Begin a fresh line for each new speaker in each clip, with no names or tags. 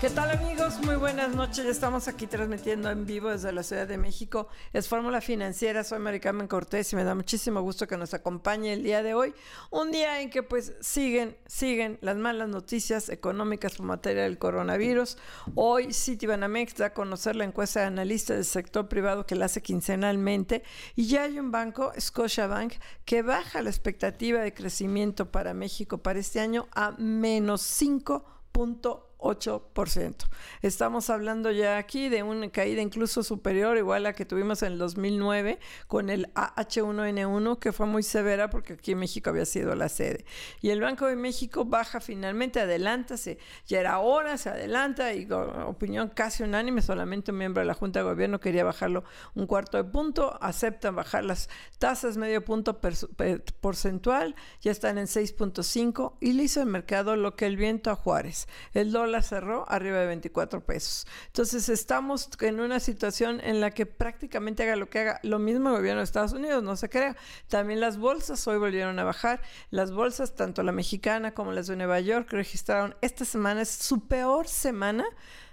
¿Qué tal amigos? Muy buenas noches. Ya estamos aquí transmitiendo en vivo desde la Ciudad de México. Es Fórmula Financiera. Soy Maricarmen Cortés y me da muchísimo gusto que nos acompañe el día de hoy. Un día en que pues siguen, siguen las malas noticias económicas por materia del coronavirus. Hoy Citibanamex da a conocer la encuesta de analistas del sector privado que la hace quincenalmente y ya hay un banco, Scotiabank, que baja la expectativa de crecimiento para México para este año a menos 5.1 8%. Estamos hablando ya aquí de una caída incluso superior, igual a la que tuvimos en el 2009 con el AH1N1, que fue muy severa porque aquí México había sido la sede. Y el Banco de México baja finalmente, adelántase, ya era hora, se adelanta y opinión casi unánime, solamente un miembro de la Junta de Gobierno quería bajarlo un cuarto de punto, aceptan bajar las tasas medio punto porcentual, ya están en 6.5 y le hizo el mercado lo que el viento a Juárez. El dólar la cerró arriba de 24 pesos. Entonces estamos en una situación en la que prácticamente haga lo que haga lo mismo el gobierno de Estados Unidos, no se crea. También las bolsas hoy volvieron a bajar. Las bolsas, tanto la mexicana como las de Nueva York, registraron esta semana, es su peor semana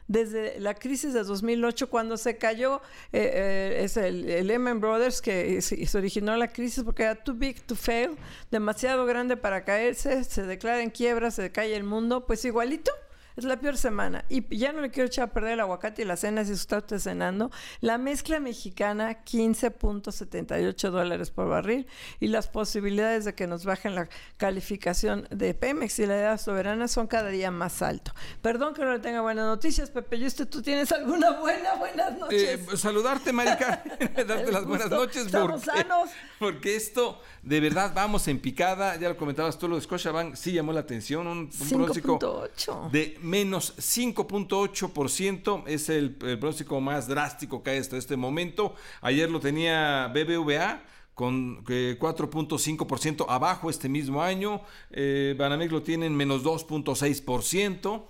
desde la crisis de 2008 cuando se cayó eh, eh, es el, Lehman Brothers que se, originó la crisis porque era too big to fail, demasiado grande para caerse, se declara en quiebra, se cae el mundo, pues igualito es la peor semana. Y ya no le quiero echar a perder el aguacate y la cena si usted está cenando. La mezcla mexicana, 15.78 dólares por barril. Y las posibilidades de que nos bajen la calificación de Pemex y la edad soberana son cada día más alto. Perdón que no le tenga buenas noticias, Pepe. ¿Y usted tú tienes alguna buena? Buenas noches.
Eh, saludarte, Marica. Darte las buenas noches.
Estamos sanos.
Porque esto, de verdad, vamos en picada. Ya lo comentabas tú, lo de Scotiabank sí llamó la atención. Un, un pronóstico de menos 5.8% es el, pronóstico más drástico que hay hasta este momento. Ayer lo tenía BBVA con 4.5% eh, abajo este mismo año. Eh, Banamex lo tiene en menos 2.6%.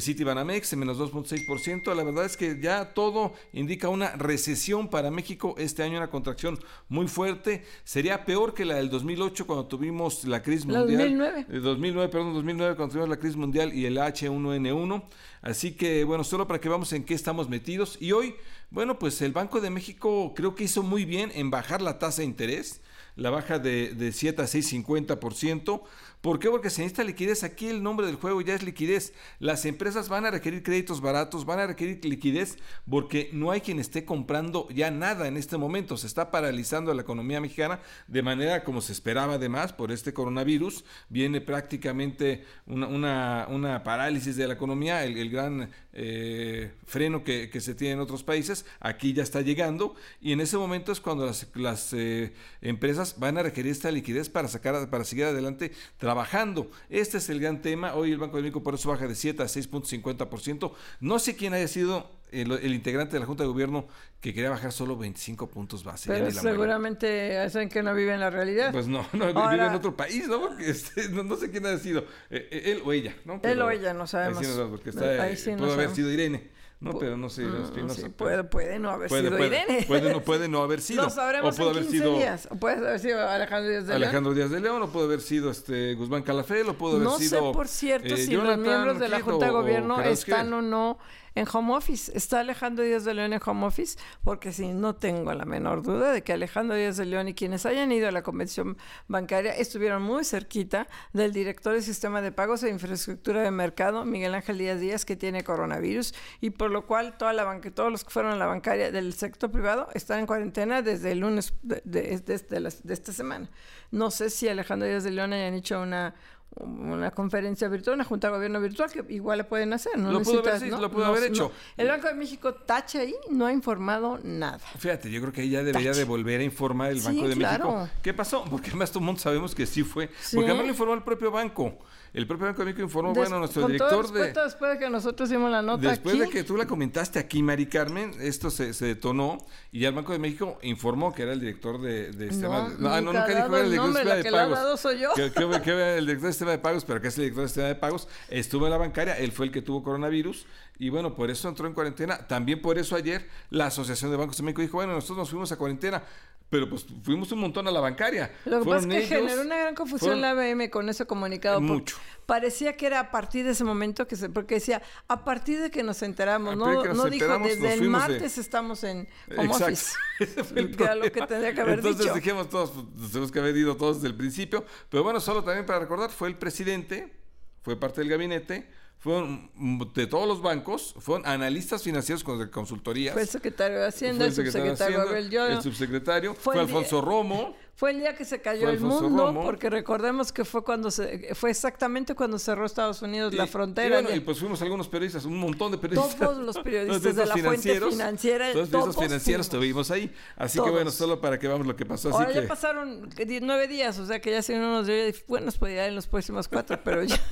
City Banamex en menos 2.6%. La verdad es que ya todo indica una recesión para México este año, una contracción muy fuerte. Sería peor que la del 2008 cuando tuvimos la crisis mundial.
2009.
2009, perdón, 2009 cuando tuvimos la crisis mundial y el H1N1. Así que, bueno, solo para que veamos en qué estamos metidos. Y hoy, bueno, pues el Banco de México creo que hizo muy bien en bajar la tasa de interés la baja de, de 7 a 6,50%. ¿Por qué? Porque se necesita liquidez. Aquí el nombre del juego ya es liquidez. Las empresas van a requerir créditos baratos, van a requerir liquidez porque no hay quien esté comprando ya nada en este momento. Se está paralizando la economía mexicana de manera como se esperaba además por este coronavirus. Viene prácticamente una, una, parálisis de la economía, el, gran eh, freno que, se tiene en otros países. Aquí ya está llegando y en ese momento es cuando las, las eh, empresas van a requerir esta liquidez para, sacar, para seguir adelante trabajando. Este es el gran tema. Hoy el Banco de México por eso baja de 7 a 6.50%. No sé quién haya sido el, integrante de la Junta de Gobierno que quería bajar solo 25 puntos base.
Pero seguramente hacen que no vive en la realidad.
Pues no, no vive en otro país, ¿no? Porque este, no, sé quién ha sido, eh, eh, él o ella, ¿no?
él o ella, no sabemos.
Ahí sí no, porque está, ahí sí puede haber sido Irene. No, pero no sé.
Mm, no, sé puede, puede, no haber sido Irene.
Puede, no, puede no haber sido.
No sabremos o puede haber sido, días. O puede haber sido Alejandro Díaz de León.
Alejandro Díaz de León, o puede haber sido este Guzmán Calafel, o puede haber sido.
No sé, por cierto, eh, si los miembros de la Junta de Gobierno están o no en home office. ¿Está Alejandro Díaz de León en home office? Porque si no tengo la menor duda de que Alejandro Díaz de León y quienes hayan ido a la convención bancaria estuvieron muy cerquita del director del sistema de pagos e infraestructura de mercado, Miguel Ángel Díaz Díaz, que tiene coronavirus, y por lo cual toda la banca, todos los que fueron a la bancaria del sector privado están en cuarentena desde el lunes de, de, de esta semana. No sé si Alejandro Díaz de León hayan hecho una una conferencia virtual, una junta de gobierno virtual, que igual le pueden hacer. No
lo pudo haber,
necesitas,
sí,
¿no?
lo pudo
No,
haber
no.
hecho.
El Banco de México tacha ahí, no ha informado nada.
Fíjate, yo creo que ahí ya debería
Tache.
de volver a informar el
Sí,
Banco de
claro.
México. ¿Qué pasó? Porque además todo el mundo sabemos que sí fue.
Sí.
Porque además lo informó el propio banco. El propio Banco de México informó,
Des-
bueno, nuestro
con
director
todo
de...
respeto, después de que nosotros hicimos la nota
Después
aquí,
de que tú la comentaste aquí, Mari Carmen, esto se, se detonó y ya el Banco de México informó que era el director de, de sistema.
No,
ah,
nunca ha
dijo
dado
que era el director de
la
sistema de pagos.
dado soy yo.
Que, que- que el director de sistema de pagos, pero que es el director de sistema de pagos. Estuvo en la bancaria, él fue el que tuvo coronavirus y bueno, por eso entró en cuarentena. También por eso ayer la Asociación de Bancos de México dijo, bueno, nosotros nos fuimos a cuarentena. Pero pues fuimos un montón a la bancaria.
Lo que pasa es que
ellos,
generó una gran confusión
fueron-
la ABM con ese comunicado.
Mucho.
Parecía que era a partir de ese momento que se, porque decía, a partir de que nos enteramos, no,
nos
no dijo,
enteramos,
desde
nos
el
de-
martes estamos en home
Exacto.
office. Que era lo que tendría que haber
Entonces
dicho.
dijimos todos, pues, tenemos que haber ido todos desde el principio. Pero bueno, solo también para recordar, fue el presidente, fue parte del gabinete, fueron de todos los bancos, fueron analistas financieros con consultorías.
Fue el secretario de Hacienda, el subsecretario
Hacienda,
Gabriel Lloro.
el subsecretario,
Fue
fue, Alfonso Romo.
Fue el día que se cayó el mundo,
Romo.
porque recordemos que fue cuando se, fue exactamente cuando cerró Estados Unidos la frontera.
Y, bueno, y pues fuimos algunos periodistas, un montón de periodistas.
Todos los periodistas de la fuente financiera,
Todos esos financieros estuvimos ahí. Así
Todos.
que bueno, solo para que veamos lo que pasó. Así
Ahora
que...
ya pasaron nueve días, o sea que ya si uno nos dio, bueno, nos podría ir en los próximos cuatro, pero ya.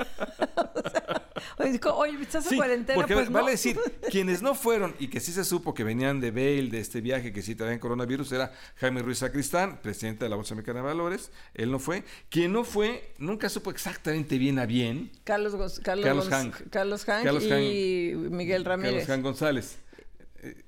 O sea, oye, ¿estás en
Sí,
cuarentena?
porque
pues
vale
no.
decir, quienes no fueron y que sí se supo que venían de Bale, de este viaje que sí traían coronavirus, era Jaime Ruiz Sacristán, presidente de la Bolsa Mexicana de Valores, él no fue. Quien no fue, nunca supo exactamente bien a bien,
Carlos, Carlos,
Carlos Hank.
Carlos Hank
Carlos
y Miguel Ramírez.
Carlos Jan González.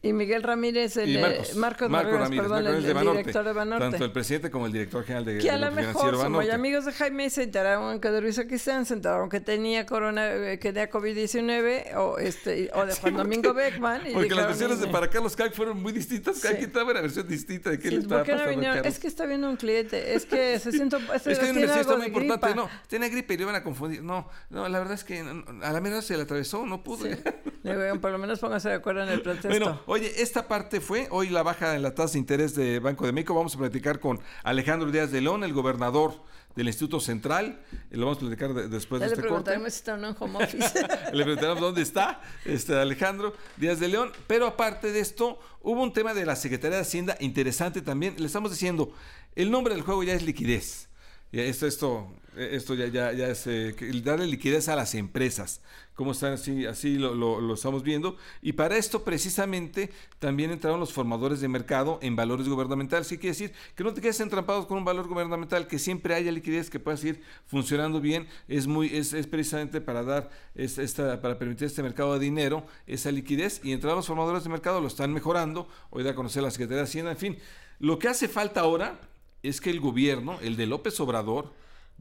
Y Miguel Ramírez, el
y Marcos,
Marcos,
Marco
Ramírez, perdón,
Marco
el, el
Banorte.
director de Banorte.
Tanto el presidente como el director general de,
que a lo mejor, ya amigos de Jaime, se enteraron que de Luis Aquistán, se enteraron que tenía corona, que tenía COVID-19, o este, o de Juan Domingo Beckman. Y
Porque las versiones de
"Ni-
para Carlos Hank fueron muy distintas. Cada
Sí.
quien daba una versión distinta de qué
Sí,
le estaba
¿por qué no
pasando
vinieron? Es que está viendo un cliente, es que se siente, es,
Es que hay una
tiene algo
muy importante.
gripa.
No, tenía gripe y le iban a confundir. No, no, la verdad es que a la menos se le atravesó, no pude.
Le digo, por lo menos póngase de acuerdo en el pretexto.
Bueno, oye, esta parte fue hoy la baja en la tasa de interés de Banco de México. Vamos a platicar con Alejandro Díaz de León, el gobernador del Instituto Central. Y lo vamos a platicar de- después
ya
de
le
este corte.
preguntaremos si está o no en home office.
Le preguntaremos dónde está este Alejandro Díaz de León. Pero aparte de esto, hubo un tema de la Secretaría de Hacienda interesante también. Le estamos diciendo, el nombre del juego ya es liquidez. Esto, esto, eh, esto ya, ya, ya es eh, darle liquidez a las empresas. ¿Cómo están así? Así lo, lo- estamos viendo. Y para esto, precisamente, también entraron los formadores de mercado en valores gubernamentales. ¿Qué quiere decir? Que no te quedes entrampados con un valor gubernamental, que siempre haya liquidez, que pueda seguir funcionando bien. Es muy, es, es precisamente para dar es- esta, para permitir este mercado de dinero, esa liquidez. Y entrar los formadores de mercado lo están mejorando. Hoy da conocer la Secretaría de Hacienda. En fin, lo que hace falta ahora es que el gobierno, el de López Obrador,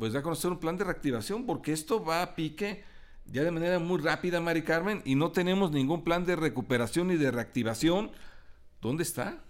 pues da a conocer un plan de reactivación, porque esto va a pique ya de manera muy rápida, Mari Carmen, y no tenemos ningún plan de recuperación ni de reactivación. ¿Dónde está?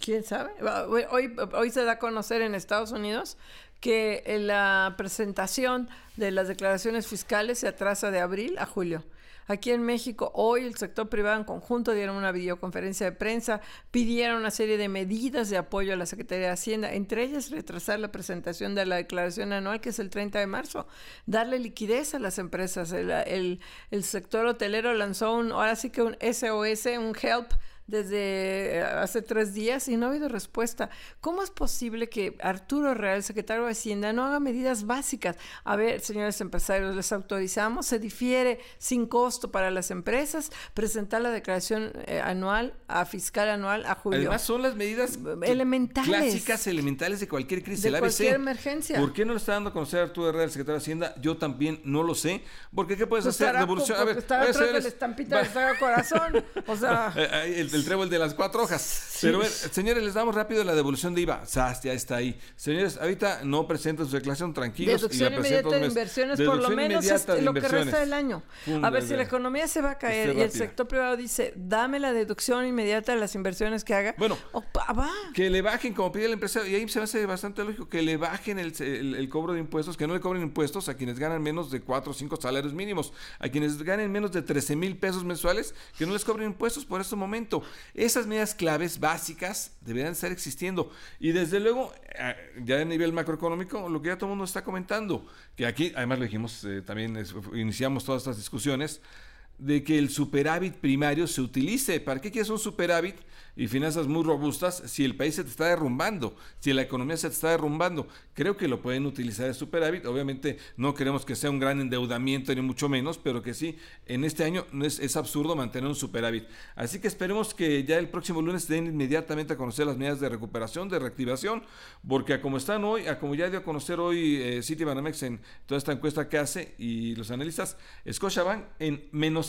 ¿Quién sabe? Hoy, hoy se da a conocer en Estados Unidos que eh, la presentación de las declaraciones fiscales se atrasa de abril a julio. Aquí en México, hoy el sector privado en conjunto dieron una videoconferencia de prensa, pidieron una serie de medidas de apoyo a la Secretaría de Hacienda, entre ellas retrasar la presentación de la declaración anual, que es el 30 de marzo, darle liquidez a las empresas. El, sector hotelero lanzó un, ahora sí que un SOS, un help desde eh, hace tres días y no ha habido respuesta. ¿Cómo es posible que Arturo Real, secretario de Hacienda, no haga medidas básicas? A ver, señores empresarios, les autorizamos, se difiere sin costo para las empresas presentar la declaración eh, anual a fiscal anual a julio.
Además, son las medidas
Elementales.
clásicas, elementales de cualquier crisis.
De
el ABC.
cualquier emergencia.
¿Por qué no lo está dando a conocer Arturo Herrera, el secretario de Hacienda? Yo también no lo sé. Porque ¿qué puedes
Pues
hacer? Devolución. A ver,
estará atrás de la estampita
va-
de Saga Corazón. O sea,
Eh, el, el trébol de las cuatro hojas. Pero a ver, señores, les damos rápido la devolución de IVA. SAS, ya está ahí. Señores, ahorita no presentan su declaración, tranquilos.
Deducción
y la
inmediata de inversiones, por lo menos es
de
lo que resta del año. A ver, si la economía se va a caer y el sector privado dice, dame la deducción inmediata de las inversiones que haga.
Bueno.
opa, va.
Que le bajen, como pide el empresario, y ahí se me hace bastante lógico, que le bajen el, el- el cobro de impuestos, que no le cobren impuestos a quienes ganan menos de 4 o 5 salarios mínimos, a quienes ganen menos de 13 mil pesos mensuales, que no les cobren impuestos por este momento. Esas medidas claves básicas deberían estar existiendo. Y desde luego, eh, ya a nivel macroeconómico, lo que ya todo el mundo está comentando, que aquí, además lo dijimos, eh, también iniciamos todas estas discusiones, de que el superávit primario se utilice. ¿Para qué quieres un superávit y finanzas muy robustas si el país se te está derrumbando, si la economía se te está derrumbando? Creo que lo pueden utilizar el superávit. Obviamente no queremos que sea un gran endeudamiento ni mucho menos, pero que sí, en este año es, es absurdo mantener un superávit. Así que esperemos que ya el próximo lunes den inmediatamente a conocer las medidas de recuperación, de reactivación, porque a como están hoy, a como ya dio a conocer hoy eh, Citibanamex en toda esta encuesta que hace y los analistas, Scotiabank en menos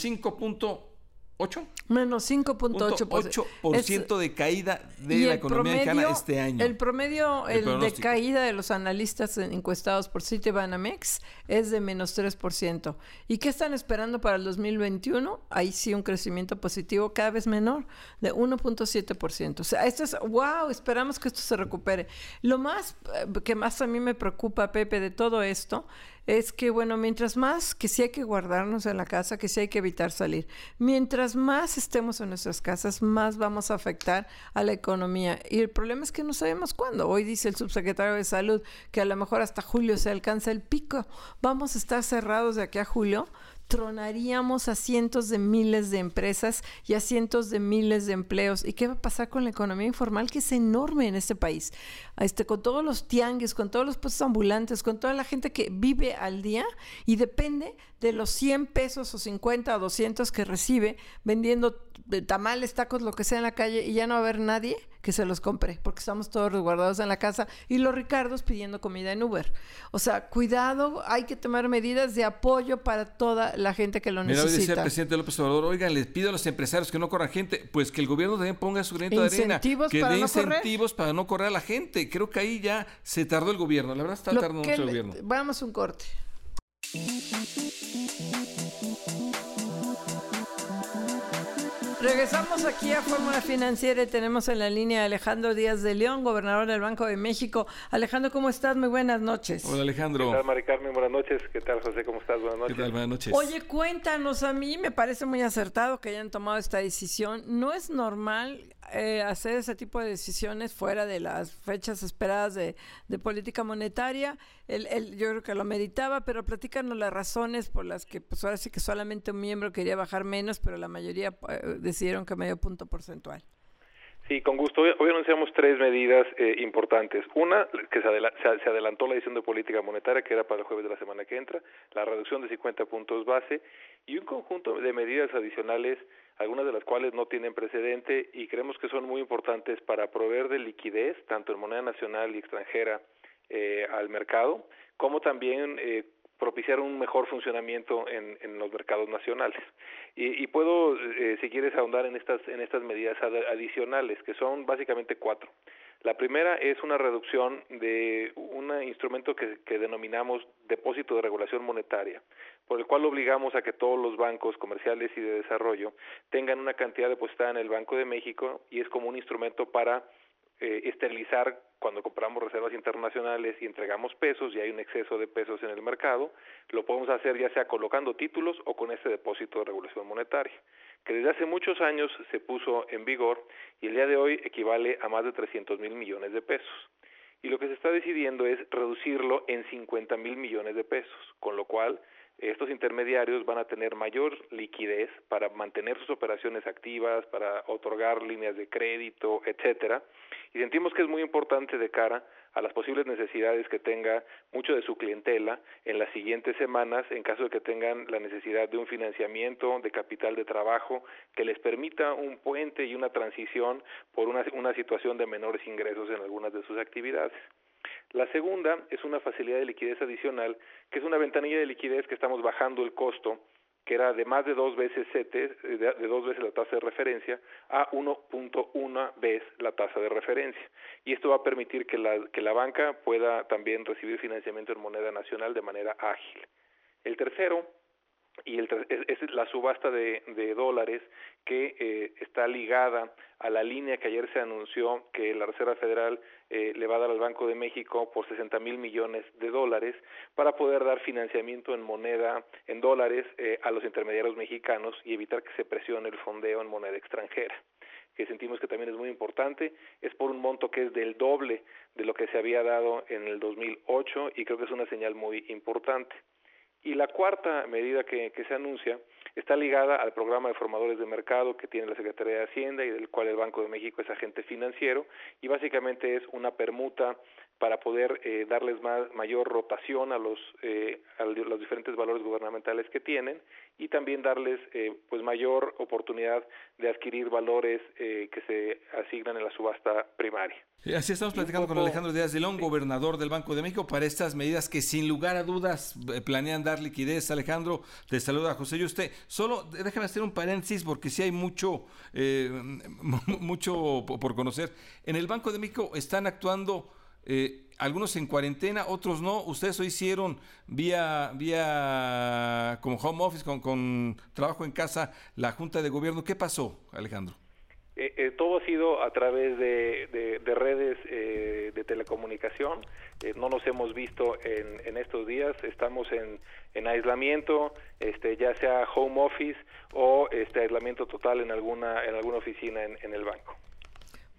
5.8.
Menos
5.8% de caída de la economía mexicana este año.
El promedio el de caída de los analistas encuestados por Citibanamex es de menos 3%. ¿Y qué están esperando para el 2021? Ahí sí un crecimiento positivo cada vez menor, de 1.7%. O sea, esto es, wow, esperamos que esto se recupere. Lo más eh, que más a mí me preocupa, Pepe, de todo esto es que, bueno, mientras más que sí hay que guardarnos en la casa, que sí hay que evitar salir, mientras más estemos en nuestras casas, más vamos a afectar a la economía. Y el problema es que no sabemos cuándo. Hoy dice el subsecretario de Salud que a lo mejor hasta julio se alcanza el pico. Vamos a estar cerrados de aquí a julio tronaríamos a cientos de miles de empresas y a cientos de miles de empleos. ¿Y qué va a pasar con la economía informal que es enorme en este país? Este, con todos los tianguis, con todos los puestos ambulantes, con toda la gente que vive al día y depende de los 100 pesos o 50 o 200 que recibe vendiendo tamales, tacos, lo que sea en la calle y ya no va a haber nadie que se los compre porque estamos todos resguardados en la casa y los Ricardos pidiendo comida en Uber. O sea, cuidado, hay que tomar medidas de apoyo para toda la gente que lo necesita. Mira,
dice el presidente López Obrador, oigan, les pido a los empresarios que no corran gente, pues que el gobierno también ponga su granito de arena, que dé incentivos para no correr a la gente. Creo que ahí ya se tardó el gobierno, la verdad está tardando mucho el gobierno.
Vamos un corte. Regresamos aquí a Fórmula Financiera y tenemos en la línea a Alejandro Díaz de León, gobernador del Banco de México. Alejandro, ¿cómo estás? Muy buenas noches.
Hola Alejandro.
¿Qué tal, Mari Carmen? Buenas noches. ¿Qué tal, José? ¿Cómo estás? Buenas noches.
¿Qué tal? Buenas noches.
Oye, cuéntanos, a mí me parece muy acertado que hayan tomado esta decisión. No es normal eh, hacer ese tipo de decisiones fuera de las fechas esperadas de, política monetaria. El, el, yo creo que lo meditaba, pero platícanos las razones por las que, pues ahora sí que solamente un miembro quería bajar menos, pero la mayoría eh, decidieron que medio punto porcentual.
Sí, con gusto. Hoy, anunciamos tres medidas eh, importantes. Una, que se, se, adelantó la decisión de política monetaria, que era para el jueves de la semana que entra, la reducción de 50 puntos base y un conjunto de medidas adicionales algunas de las cuales no tienen precedente y creemos que son muy importantes para proveer de liquidez, tanto en moneda nacional y extranjera, eh, al mercado, como también eh, propiciar un mejor funcionamiento en, en los mercados nacionales. Y, y puedo, eh, si quieres, ahondar en estas, en estas medidas adicionales, que son básicamente cuatro. La primera es una reducción de un instrumento que, denominamos depósito de regulación monetaria, por el cual obligamos a que todos los bancos comerciales y de desarrollo tengan una cantidad depositada en el Banco de México y es como un instrumento para eh, esterilizar cuando compramos reservas internacionales y entregamos pesos y hay un exceso de pesos en el mercado, lo podemos hacer ya sea colocando títulos o con este depósito de regulación monetaria, que desde hace muchos años se puso en vigor y el día de hoy equivale a más de 300 mil millones de pesos. Y lo que se está decidiendo es reducirlo en 50 mil millones de pesos, con lo cual estos intermediarios van a tener mayor liquidez para mantener sus operaciones activas, para otorgar líneas de crédito, etcétera, y sentimos que es muy importante de cara a las posibles necesidades que tenga mucho de su clientela en las siguientes semanas en caso de que tengan la necesidad de un financiamiento de capital de trabajo que les permita un puente y una transición por una, una situación de menores ingresos en algunas de sus actividades. La segunda es una facilidad de liquidez adicional, que es una ventanilla de liquidez que estamos bajando el costo, que era de más de dos veces CETES, de, de dos veces la tasa de referencia, a 1.1 vez la tasa de referencia. Y esto va a permitir que la, que la banca pueda también recibir financiamiento en moneda nacional de manera ágil. El tercero y el, es, la subasta de, de dólares que eh, está ligada a la línea que ayer se anunció que la Reserva Federal eh, le va a dar al Banco de México por 60 mil millones de dólares para poder dar financiamiento en moneda, en dólares, eh, a los intermediarios mexicanos y evitar que se presione el fondeo en moneda extranjera. que sentimos que también es muy importante, es por un monto que es del doble de lo que se había dado en el 2008 y creo que es una señal muy importante. Y la cuarta medida que, que se anuncia está ligada al programa de formadores de mercado que tiene la Secretaría de Hacienda y del cual el Banco de México es agente financiero y básicamente es una permuta para poder eh, darles más, mayor rotación a los, eh, a los diferentes valores gubernamentales que tienen y también darles eh, pues mayor oportunidad de adquirir valores eh, que se asignan en la subasta primaria.
Así estamos platicando con Alejandro Díaz de León, gobernador del Banco de México, para estas medidas que sin lugar a dudas eh, planean dar liquidez. Alejandro, te saluda José y usted. Solo déjame hacer un paréntesis porque sí hay mucho, eh, mucho por conocer. En el Banco de México están actuando eh, algunos en cuarentena, otros no. Ustedes lo hicieron vía, vía como home office, con, con trabajo en casa, la Junta de Gobierno. ¿Qué pasó, Alejandro?
Eh, eh, todo ha sido a través de, de, de redes eh, de telecomunicación. Eh, no nos hemos visto en, en estos días. Estamos en, en, aislamiento, este, ya sea home office o este aislamiento total en alguna en alguna oficina en, en el banco.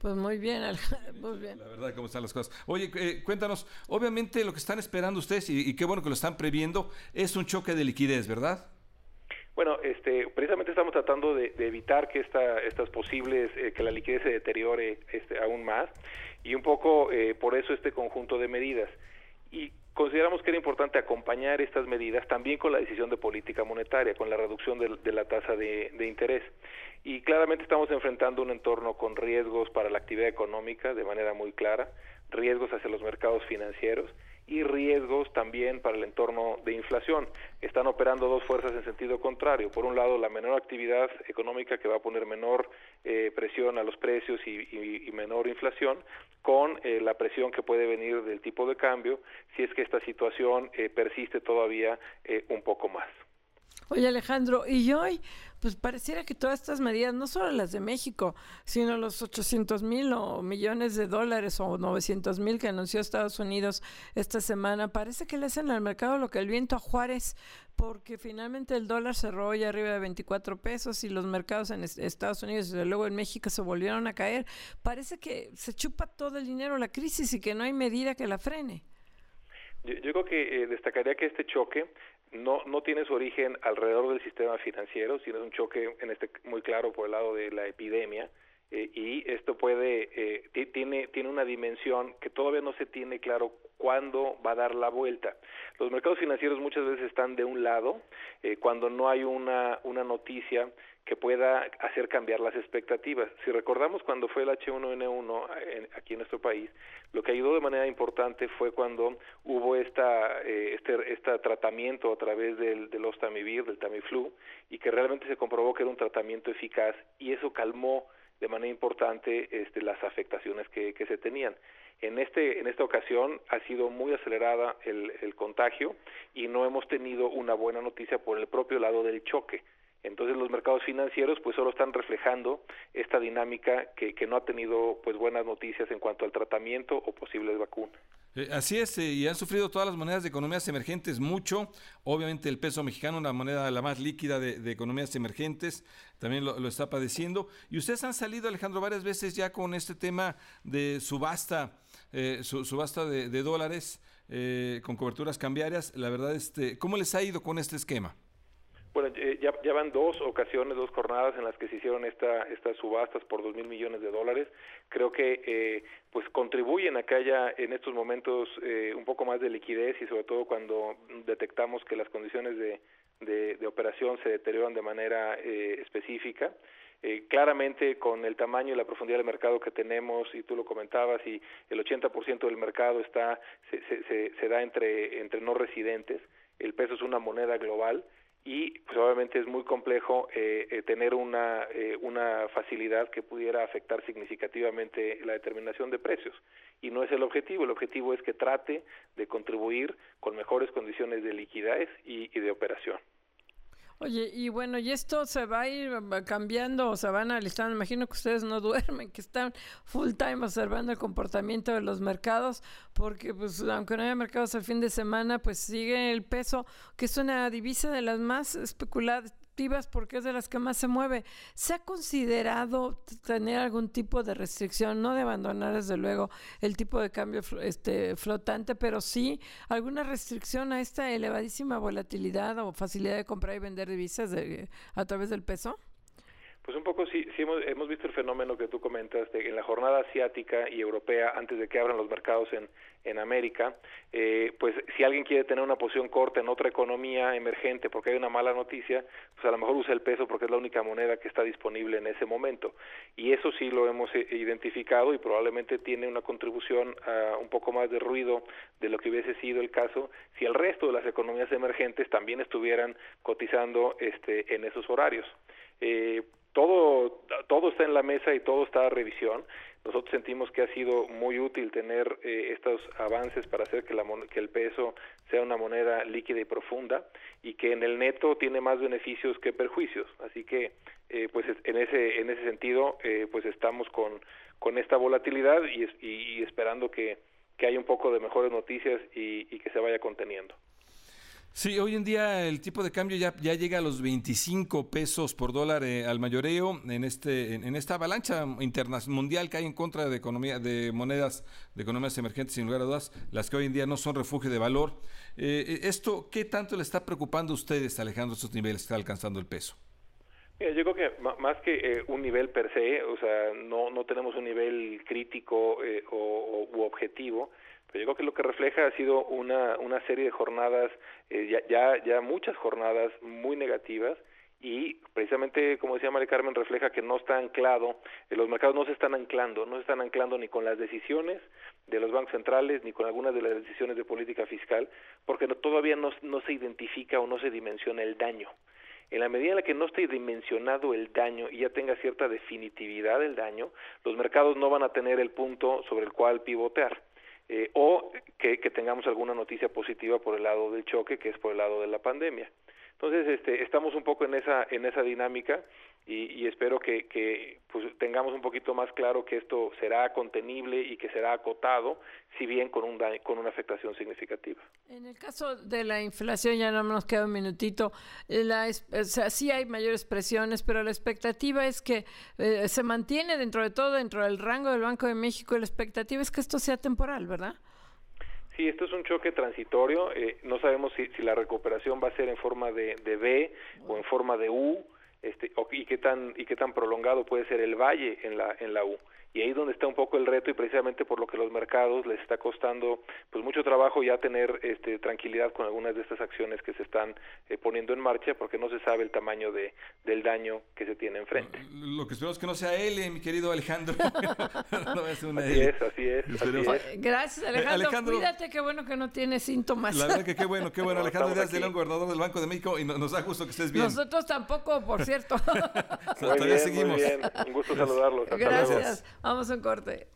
Pues muy bien, muy bien.
La verdad, cómo están las cosas. Oye, eh, cuéntanos, obviamente lo que están esperando ustedes, y, y, qué bueno que lo están previendo, es un choque de liquidez, ¿verdad?
Bueno, este, precisamente estamos tratando de, de evitar que esta, estas posibles, eh, que la liquidez se deteriore este, aún más, y un poco eh, por eso este conjunto de medidas. Y consideramos que era importante acompañar estas medidas también con la decisión de política monetaria, con la reducción de, la tasa de, de, interés. Y claramente estamos enfrentando un entorno con riesgos para la actividad económica de manera muy clara, riesgos hacia los mercados financieros y riesgos también para el entorno de inflación. Están operando dos fuerzas en sentido contrario. Por un lado, la menor actividad económica que va a poner menor eh, presión a los precios y, menor inflación, con eh, la presión que puede venir del tipo de cambio si es que esta situación eh, persiste todavía eh, un poco más.
Oye Alejandro, y hoy, pues pareciera que todas estas medidas, no solo las de México, sino los 800 mil o millones de dólares o 900 mil que anunció Estados Unidos esta semana, parece que le hacen al mercado lo que el viento a Juárez, porque finalmente el dólar cerró ya arriba de 24 pesos y los mercados en Estados Unidos y luego en México se volvieron a caer. Parece que se chupa todo el dinero la crisis y que no hay medida que la frene.
Yo, yo creo que eh, destacaría que este choque no, no tiene su origen alrededor del sistema financiero, sino es un choque en este muy claro por el lado de la epidemia. Eh, y esto puede eh, tiene tiene una dimensión que todavía no se tiene claro cuándo va a dar la vuelta. Los mercados financieros muchas veces están de un lado eh, cuando no hay una una noticia que pueda hacer cambiar las expectativas. Si recordamos cuando fue el H1N1 en, aquí en nuestro país, lo que ayudó de manera importante fue cuando hubo esta, eh, este, este tratamiento a través del, del Ostamivir, del Tamiflu, y que realmente se comprobó que era un tratamiento eficaz y eso calmó de manera importante este, las afectaciones que, que se tenían. En, este, en esta ocasión ha sido muy acelerada el, el contagio y no hemos tenido una buena noticia por el propio lado del choque. Entonces los mercados financieros pues solo están reflejando esta dinámica que, no ha tenido pues buenas noticias en cuanto al tratamiento o posibles vacunas.
Eh, así es, eh, y han sufrido todas las monedas de economías emergentes mucho. Obviamente el peso mexicano, la moneda la más líquida de, economías emergentes, también lo, lo, está padeciendo. Y ustedes han salido, Alejandro, varias veces ya con este tema de subasta, eh, su, subasta de, de dólares eh, con coberturas cambiarias. La verdad, este, ¿cómo les ha ido con este esquema?
Bueno, ya, ya, van dos ocasiones, dos jornadas en las que se hicieron esta, estas subastas por dos mil millones de dólares. Creo que eh, pues contribuyen a que haya en estos momentos eh, un poco más de liquidez y sobre todo cuando detectamos que las condiciones de, de, de operación se deterioran de manera eh, específica. Eh, claramente con el tamaño y la profundidad del mercado que tenemos, y tú lo comentabas, y el 80% del mercado está se, se, se, se da entre, entre no residentes, el peso es una moneda global, y pues obviamente es muy complejo eh, eh, tener una, eh, una facilidad que pudiera afectar significativamente la determinación de precios. Y no es el objetivo, el objetivo es que trate de contribuir con mejores condiciones de liquidez y, y de operación.
Oye, y bueno, y esto se va a ir cambiando o se van alistando. Imagino que ustedes no duermen, que están full time observando el comportamiento de los mercados, porque pues aunque no haya mercados el fin de semana, pues sigue el peso, que es una divisa de las más especuladas activas porque es de las que más se mueve. ¿Se ha considerado tener algún tipo de restricción, no de abandonar desde luego el tipo de cambio este, flotante, pero sí alguna restricción a esta elevadísima volatilidad o facilidad de comprar y vender divisas a través del peso?
Pues un poco sí, sí hemos, hemos visto el fenómeno que tú comentas de, en la jornada asiática y europea antes de que abran los mercados en, en América, eh, pues si alguien quiere tener una posición corta en otra economía emergente porque hay una mala noticia, pues a lo mejor usa el peso porque es la única moneda que está disponible en ese momento. Y eso sí lo hemos eh, identificado y probablemente tiene una contribución a un poco más de ruido de lo que hubiese sido el caso si el resto de las economías emergentes también estuvieran cotizando este, en esos horarios. Eh, todo, todo está en la mesa y todo está a revisión. Nosotros sentimos que ha sido muy útil tener eh, estos avances para hacer que, la, que el peso sea una moneda líquida y profunda y que en el neto tiene más beneficios que perjuicios. Así que, eh, pues en ese en ese sentido, eh, pues estamos con, con esta volatilidad y, y, esperando que, que haya un poco de mejores noticias y, y que se vaya conteniendo.
Sí, hoy en día el tipo de cambio ya, llega a los 25 pesos por dólar eh, al mayoreo en este en, esta avalancha mundial que hay en contra de economía de monedas de economías emergentes sin lugar a dudas, las que hoy en día no son refugio de valor. Eh, eh, esto qué tanto le está preocupando a ustedes, Alejandro, estos niveles que está alcanzando el peso?
Mira, yo creo que más que un nivel per se, o sea, no no tenemos un nivel crítico o, u objetivo yo creo que lo que refleja ha sido una, una serie de jornadas, eh, ya, ya, muchas jornadas muy negativas, y precisamente, como decía María Carmen, refleja que no está anclado, eh, los mercados no se están anclando, no se están anclando ni con las decisiones de los bancos centrales ni con algunas de las decisiones de política fiscal, porque todavía no, no se identifica o no se dimensiona el daño. En la medida en la que no esté dimensionado el daño y ya tenga cierta definitividad el daño, los mercados no van a tener el punto sobre el cual pivotear. Eh, o que, tengamos alguna noticia positiva por el lado del choque, que es por el lado de la pandemia. Entonces, este, estamos un poco en esa en esa dinámica y, espero que, que pues, tengamos un poquito más claro que esto será contenible y que será acotado, si bien con, un con una afectación significativa.
En el caso de la inflación, ya no nos queda un minutito, la, o sea, sí hay mayores presiones, pero la expectativa es que eh, se mantiene dentro de todo, dentro del rango del Banco de México, y la expectativa es que esto sea temporal, ¿verdad?
Sí, esto es un choque transitorio. Eh, no sabemos si, si, la recuperación va a ser en forma de, de B o en forma de U este, y qué tan y qué tan prolongado puede ser el valle en la en la U y ahí es donde está un poco el reto y precisamente por lo que los mercados les está costando pues mucho trabajo ya tener este tranquilidad con algunas de estas acciones que se están eh, poniendo en marcha porque no se sabe el tamaño de del daño que se tiene enfrente.
Lo que esperamos es que no sea él, mi querido Alejandro.
no es una así, es, así es,
Gracias Alejandro. Cuídate, qué bueno que no tiene síntomas.
La verdad que qué bueno, qué bueno. Alejandro Díaz de León, gobernador del Banco de México y nos da gusto que estés bien.
Nosotros tampoco, por cierto.
Todavía seguimos. Muy bien. Un gusto saludarlos.
Gracias. Vamos a un corte.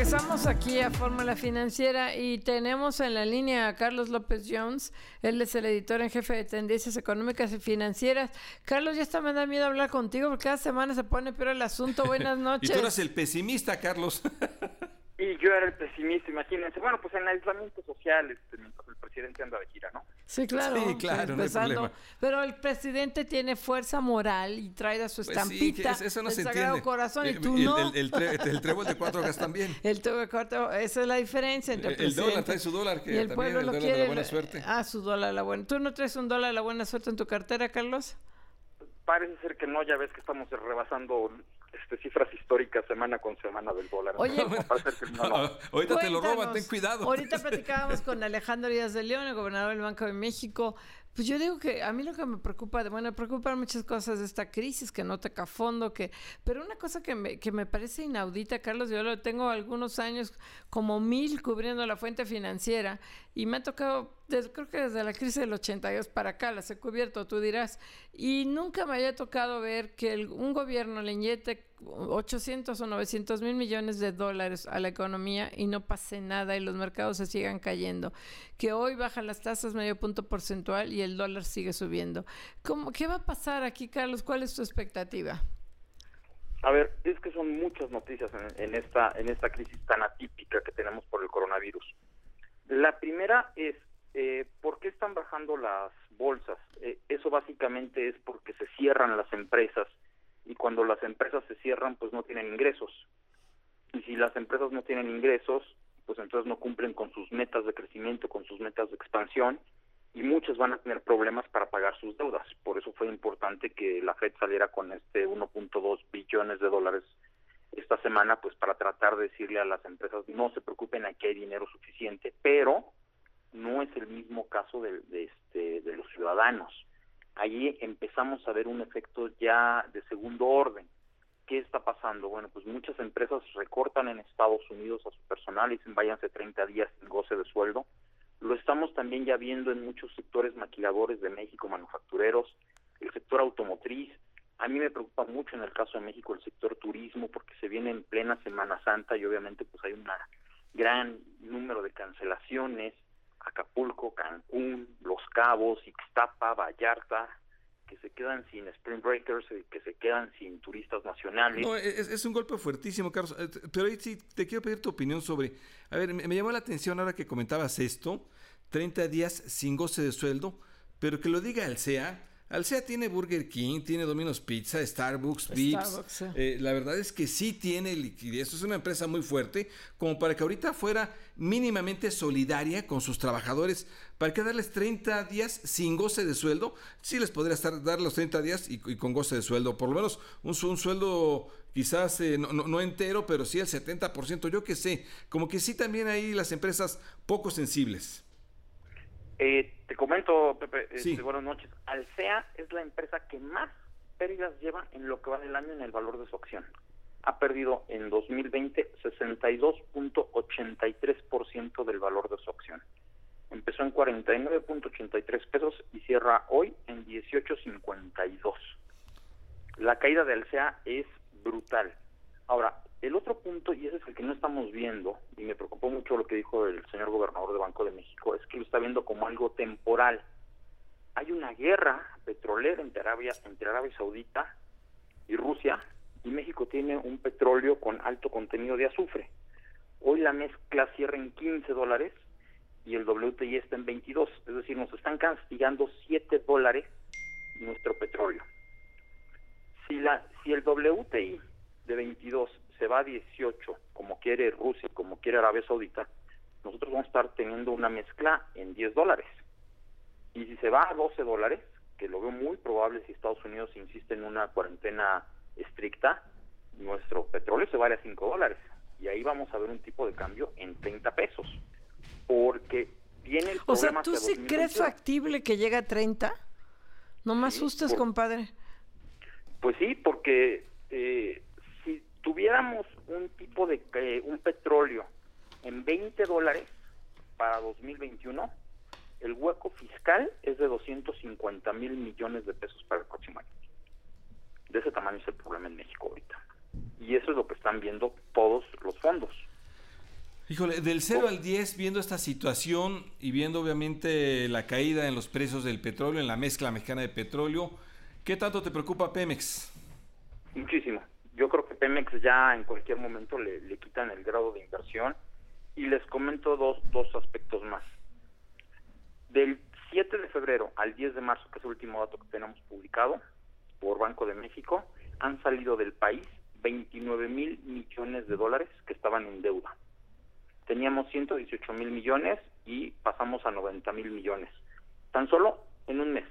Regresamos aquí a Fórmula Financiera y tenemos en la línea a Carlos López Jones. Él es el editor en jefe de Tendencias Económicas y Financieras. Carlos, ya está me da miedo hablar contigo porque cada semana se pone peor el asunto. Buenas noches.
y tú eres el pesimista, Carlos.
Y yo era el pesimista, imagínense. Bueno, pues en el aislamiento social, este, mientras el presidente anda de gira, ¿no?
Sí, claro.
Sí, claro, no
Pero el presidente tiene fuerza moral y trae a su pues estampita.
sí, eso no se entiende.
Corazón, y
eh,
tú no.
El, el, trébol de cuatro horas también.
El trébol de cuatro, esa es la diferencia entre el,
el dólar trae su dólar, que y el también pueblo el dólar de la buena suerte.
Ah, su dólar la buena. ¿Tú no traes un dólar de la buena suerte en tu cartera, Carlos?
Parece ser que no, ya ves que estamos rebasando este, cifras históricas semana con semana del dólar.
Oye,
ahorita te lo roban, ten cuidado.
Ahorita platicábamos con Alejandro Díaz de León, el gobernador del Banco de México. Pues yo digo que a mí lo que me preocupa, bueno, me preocupan muchas cosas de esta crisis que no toca fondo, que, pero una cosa que me, que me parece inaudita, Carlos, yo lo tengo algunos años como mil cubriendo la fuente financiera y me ha tocado creo que desde la crisis del 82 para acá las he cubierto, tú dirás, y nunca me haya tocado ver que un gobierno le inyecte 800 o 900 mil millones de dólares a la economía y no pase nada y los mercados se sigan cayendo. Que hoy bajan las tasas medio punto porcentual y el dólar sigue subiendo. ¿Cómo, ¿Qué va a pasar aquí, Carlos? ¿Cuál es tu expectativa?
A ver, es que son muchas noticias en, esta en esta crisis tan atípica que tenemos por el coronavirus. La primera es eh, ¿por qué están bajando las bolsas? Eh, eso básicamente es porque se cierran las empresas y cuando las empresas se cierran pues no tienen ingresos. Y si las empresas no tienen ingresos, pues entonces no cumplen con sus metas de crecimiento, con sus metas de expansión y muchos van a tener problemas para pagar sus deudas. Por eso fue importante que la Fed saliera con este 1.2 billones de dólares esta semana, pues para tratar de decirle a las empresas no se preocupen, aquí hay dinero suficiente, pero no es el mismo caso de, este, de los ciudadanos. Allí empezamos a ver un efecto ya de segundo orden. ¿Qué está pasando? Bueno, pues muchas empresas recortan en Estados Unidos a su personal y dicen váyanse 30 días sin goce de sueldo lo estamos también ya viendo en muchos sectores maquiladores de México, manufactureros, el sector automotriz. A mí me preocupa mucho en el caso de México el sector turismo porque se viene en plena Semana Santa y obviamente pues hay un gran número de cancelaciones. Acapulco, Cancún, Los Cabos, Ixtapa, Vallarta, que se quedan sin Spring Breakers, eh, que se quedan sin turistas nacionales.
No, es, es, un golpe fuertísimo, Carlos. Eh, pero ahí sí te quiero pedir tu opinión sobre. A ver, me, me llamó la atención ahora que comentabas esto: 30 días sin goce de sueldo, pero que lo diga el CEA Alsea tiene Burger King, tiene Domino's Pizza, Starbucks, Vips. Eh, la verdad es que sí tiene liquidez. Es una empresa muy fuerte, como para que ahorita fuera mínimamente solidaria con sus trabajadores. ¿Para que darles 30 días sin goce de sueldo? Sí les podría estar, dar los 30 días y, con goce de sueldo. Por lo menos un, sueldo quizás eh, no, no, entero, pero sí el 70%. Yo que sé, como que sí también hay las empresas poco sensibles.
Eh, te comento, Pepe, este, buenas noches. Alsea es la empresa que más pérdidas lleva en lo que va del año en el valor de su acción. Ha perdido en 2020 62.83% del valor de su acción. Empezó en 49.83 pesos y cierra hoy en 18.52. La caída de Alsea es brutal. Ahora, el otro punto, y ese es el que no estamos viendo, y me preocupó mucho lo que dijo el señor gobernador de Banco de México, es que lo está viendo como algo temporal. Hay una guerra petrolera entre Arabia, entre Arabia Saudita y Rusia, y México tiene un petróleo con alto contenido de azufre. Hoy la mezcla cierra en 15 dólares y el WTI está en 22, es decir, nos están castigando 7 dólares nuestro petróleo. Si, la, si el WTI de 22 se va a 18, como quiere Rusia, como quiere Arabia Saudita, nosotros vamos a estar teniendo una mezcla en 10 dólares. Y si se va a 12 dólares, que lo veo muy probable si Estados Unidos insiste en una cuarentena estricta, nuestro petróleo se vale a 5 dólares. Y ahí vamos a ver un tipo de cambio en 30 pesos. Porque viene el
O sea, ¿tú sí crees factible que llegue a 30? No me asustes, compadre.
Pues sí, porque eh, tuviéramos un tipo de eh, un petróleo en 20 dólares para 2021, el hueco fiscal es de 250 mil millones de pesos para el próximo año. De ese tamaño es el problema en México ahorita. Y eso es lo que están viendo todos los fondos.
Híjole, del 0 al 10, viendo esta situación y viendo obviamente la caída en los precios del petróleo, en la mezcla mexicana de petróleo, ¿qué tanto te preocupa Pemex?
Muchísimo yo creo que Pemex ya en cualquier momento le, quitan el grado de inversión y les comento dos, dos aspectos más. Del 7 de febrero al 10 de marzo, que es el último dato que tenemos publicado por Banco de México, han salido del país 29 mil millones de dólares que estaban en deuda. Teníamos 118 mil millones y pasamos a 90 mil millones. Tan solo en un mes.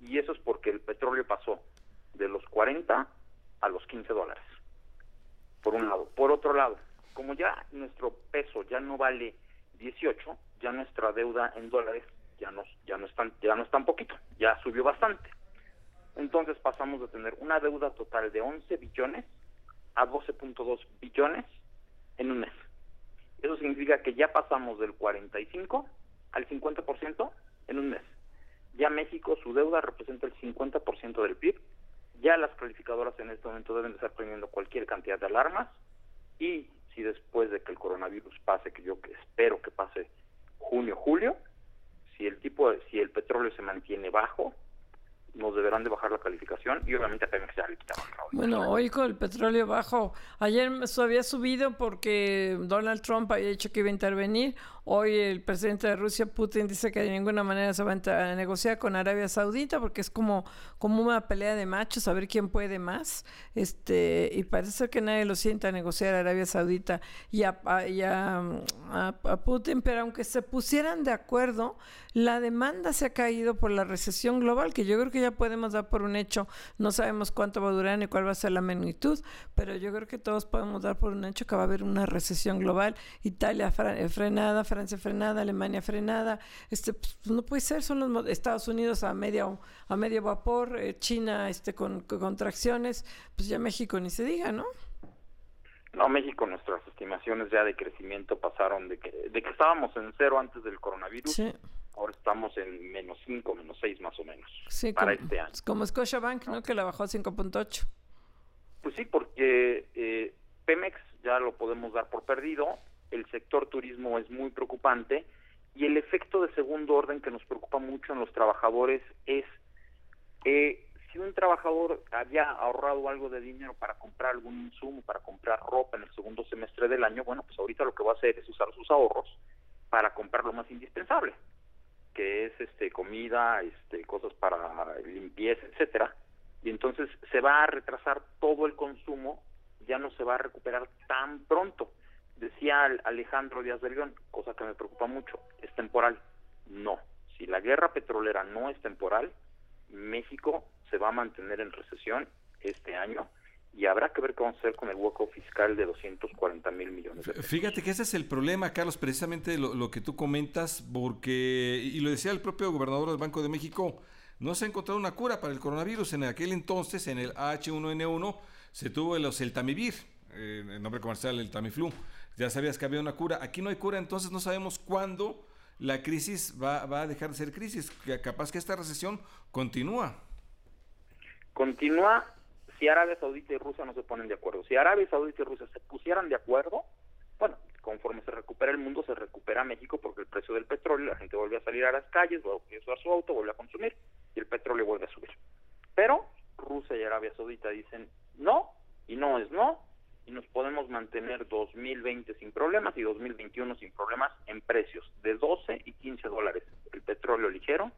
Y eso es porque el petróleo pasó de los 40 a los 15 dólares, por un lado. Por otro lado, como ya nuestro peso ya no vale 18, ya nuestra deuda en dólares ya no, ya no, es, ya no es tan poquito, ya subió bastante. Entonces pasamos de tener una deuda total de 11 billones a 12.2 billones en un mes. Eso significa que ya pasamos del 45 al 50% en un mes. Ya México, su deuda representa el 50% del PIB. Ya las calificadoras en este momento deben de estar prendiendo cualquier cantidad de alarmas. Y si después de que el coronavirus pase, que yo espero que pase junio, julio, si el tipo, si el petróleo se mantiene bajo, nos deberán de bajar la calificación y obviamente a Pemex ya le quitaron
Bueno, hoy con el petróleo bajo, ayer había subido porque Donald Trump había dicho que iba a intervenir, Hoy el presidente de Rusia, Putin, dice que de ninguna manera se va a, negociar con Arabia Saudita porque es como, como una pelea de machos, a ver quién puede más. Este, y parece ser que nadie lo sienta a negociar a Arabia Saudita y a, a, Putin, pero aunque se pusieran de acuerdo, la demanda se ha caído por la recesión global, que yo creo que ya podemos dar por un hecho. No sabemos cuánto va a durar ni cuál va a ser la magnitud, pero yo creo que todos podemos dar por un hecho que va a haber una recesión global. Italia frenada, Francia frenada, Alemania frenada, este, pues, no puede ser, son los Estados Unidos a medio, a medio vapor, eh, China este, con, contracciones, pues ya México ni se diga, ¿no?
No, México, nuestras estimaciones ya de crecimiento pasaron de que, de que estábamos en cero antes del coronavirus. Ahora estamos en menos 5, menos 6 más o menos para
como,
este año.
Como Scotiabank, ¿no? Que la bajó a 5.8.
Pues sí, porque eh, Pemex ya lo podemos dar por perdido el sector turismo es muy preocupante y el efecto de segundo orden que nos preocupa mucho en los trabajadores es eh, si un trabajador había ahorrado algo de dinero para comprar algún insumo, para comprar ropa en el segundo semestre del año, bueno, pues ahorita lo que va a hacer es usar sus ahorros para comprar lo más indispensable, que es este comida, este cosas para limpieza, etcétera. Y entonces se va a retrasar todo el consumo, ya no se va a recuperar tan pronto. Decía Alejandro Díaz de León, cosa que me preocupa mucho, ¿es temporal? No. Si la guerra petrolera no es temporal, México se va a mantener en recesión este año y habrá que ver qué vamos a hacer con el hueco fiscal de 240 mil millones de pesos.
Fíjate que ese es el problema, Carlos, precisamente lo, lo, que tú comentas, porque, y lo decía el propio gobernador del Banco de México, no se ha encontrado una cura para el coronavirus. En aquel entonces, en el H1N1, se tuvo el oseltamivir, eh, el nombre comercial, el Tamiflu ya sabías que había una cura. Aquí no hay cura, entonces no sabemos cuándo la crisis va, a dejar de ser crisis. Capaz que esta recesión continúa.
Continúa si Arabia Saudita y Rusia no se ponen de acuerdo. Si Arabia Saudita y Rusia se pusieran de acuerdo, bueno, conforme se recupera el mundo, se recupera México porque el precio del petróleo, la gente vuelve a salir a las calles, vuelve a usar su auto, vuelve a consumir y el petróleo vuelve a subir. Pero Rusia y Arabia Saudita dicen no y no es no y nos podemos mantener 2020 sin problemas y 2021 sin problemas en precios de 12 y 15 dólares el petróleo ligero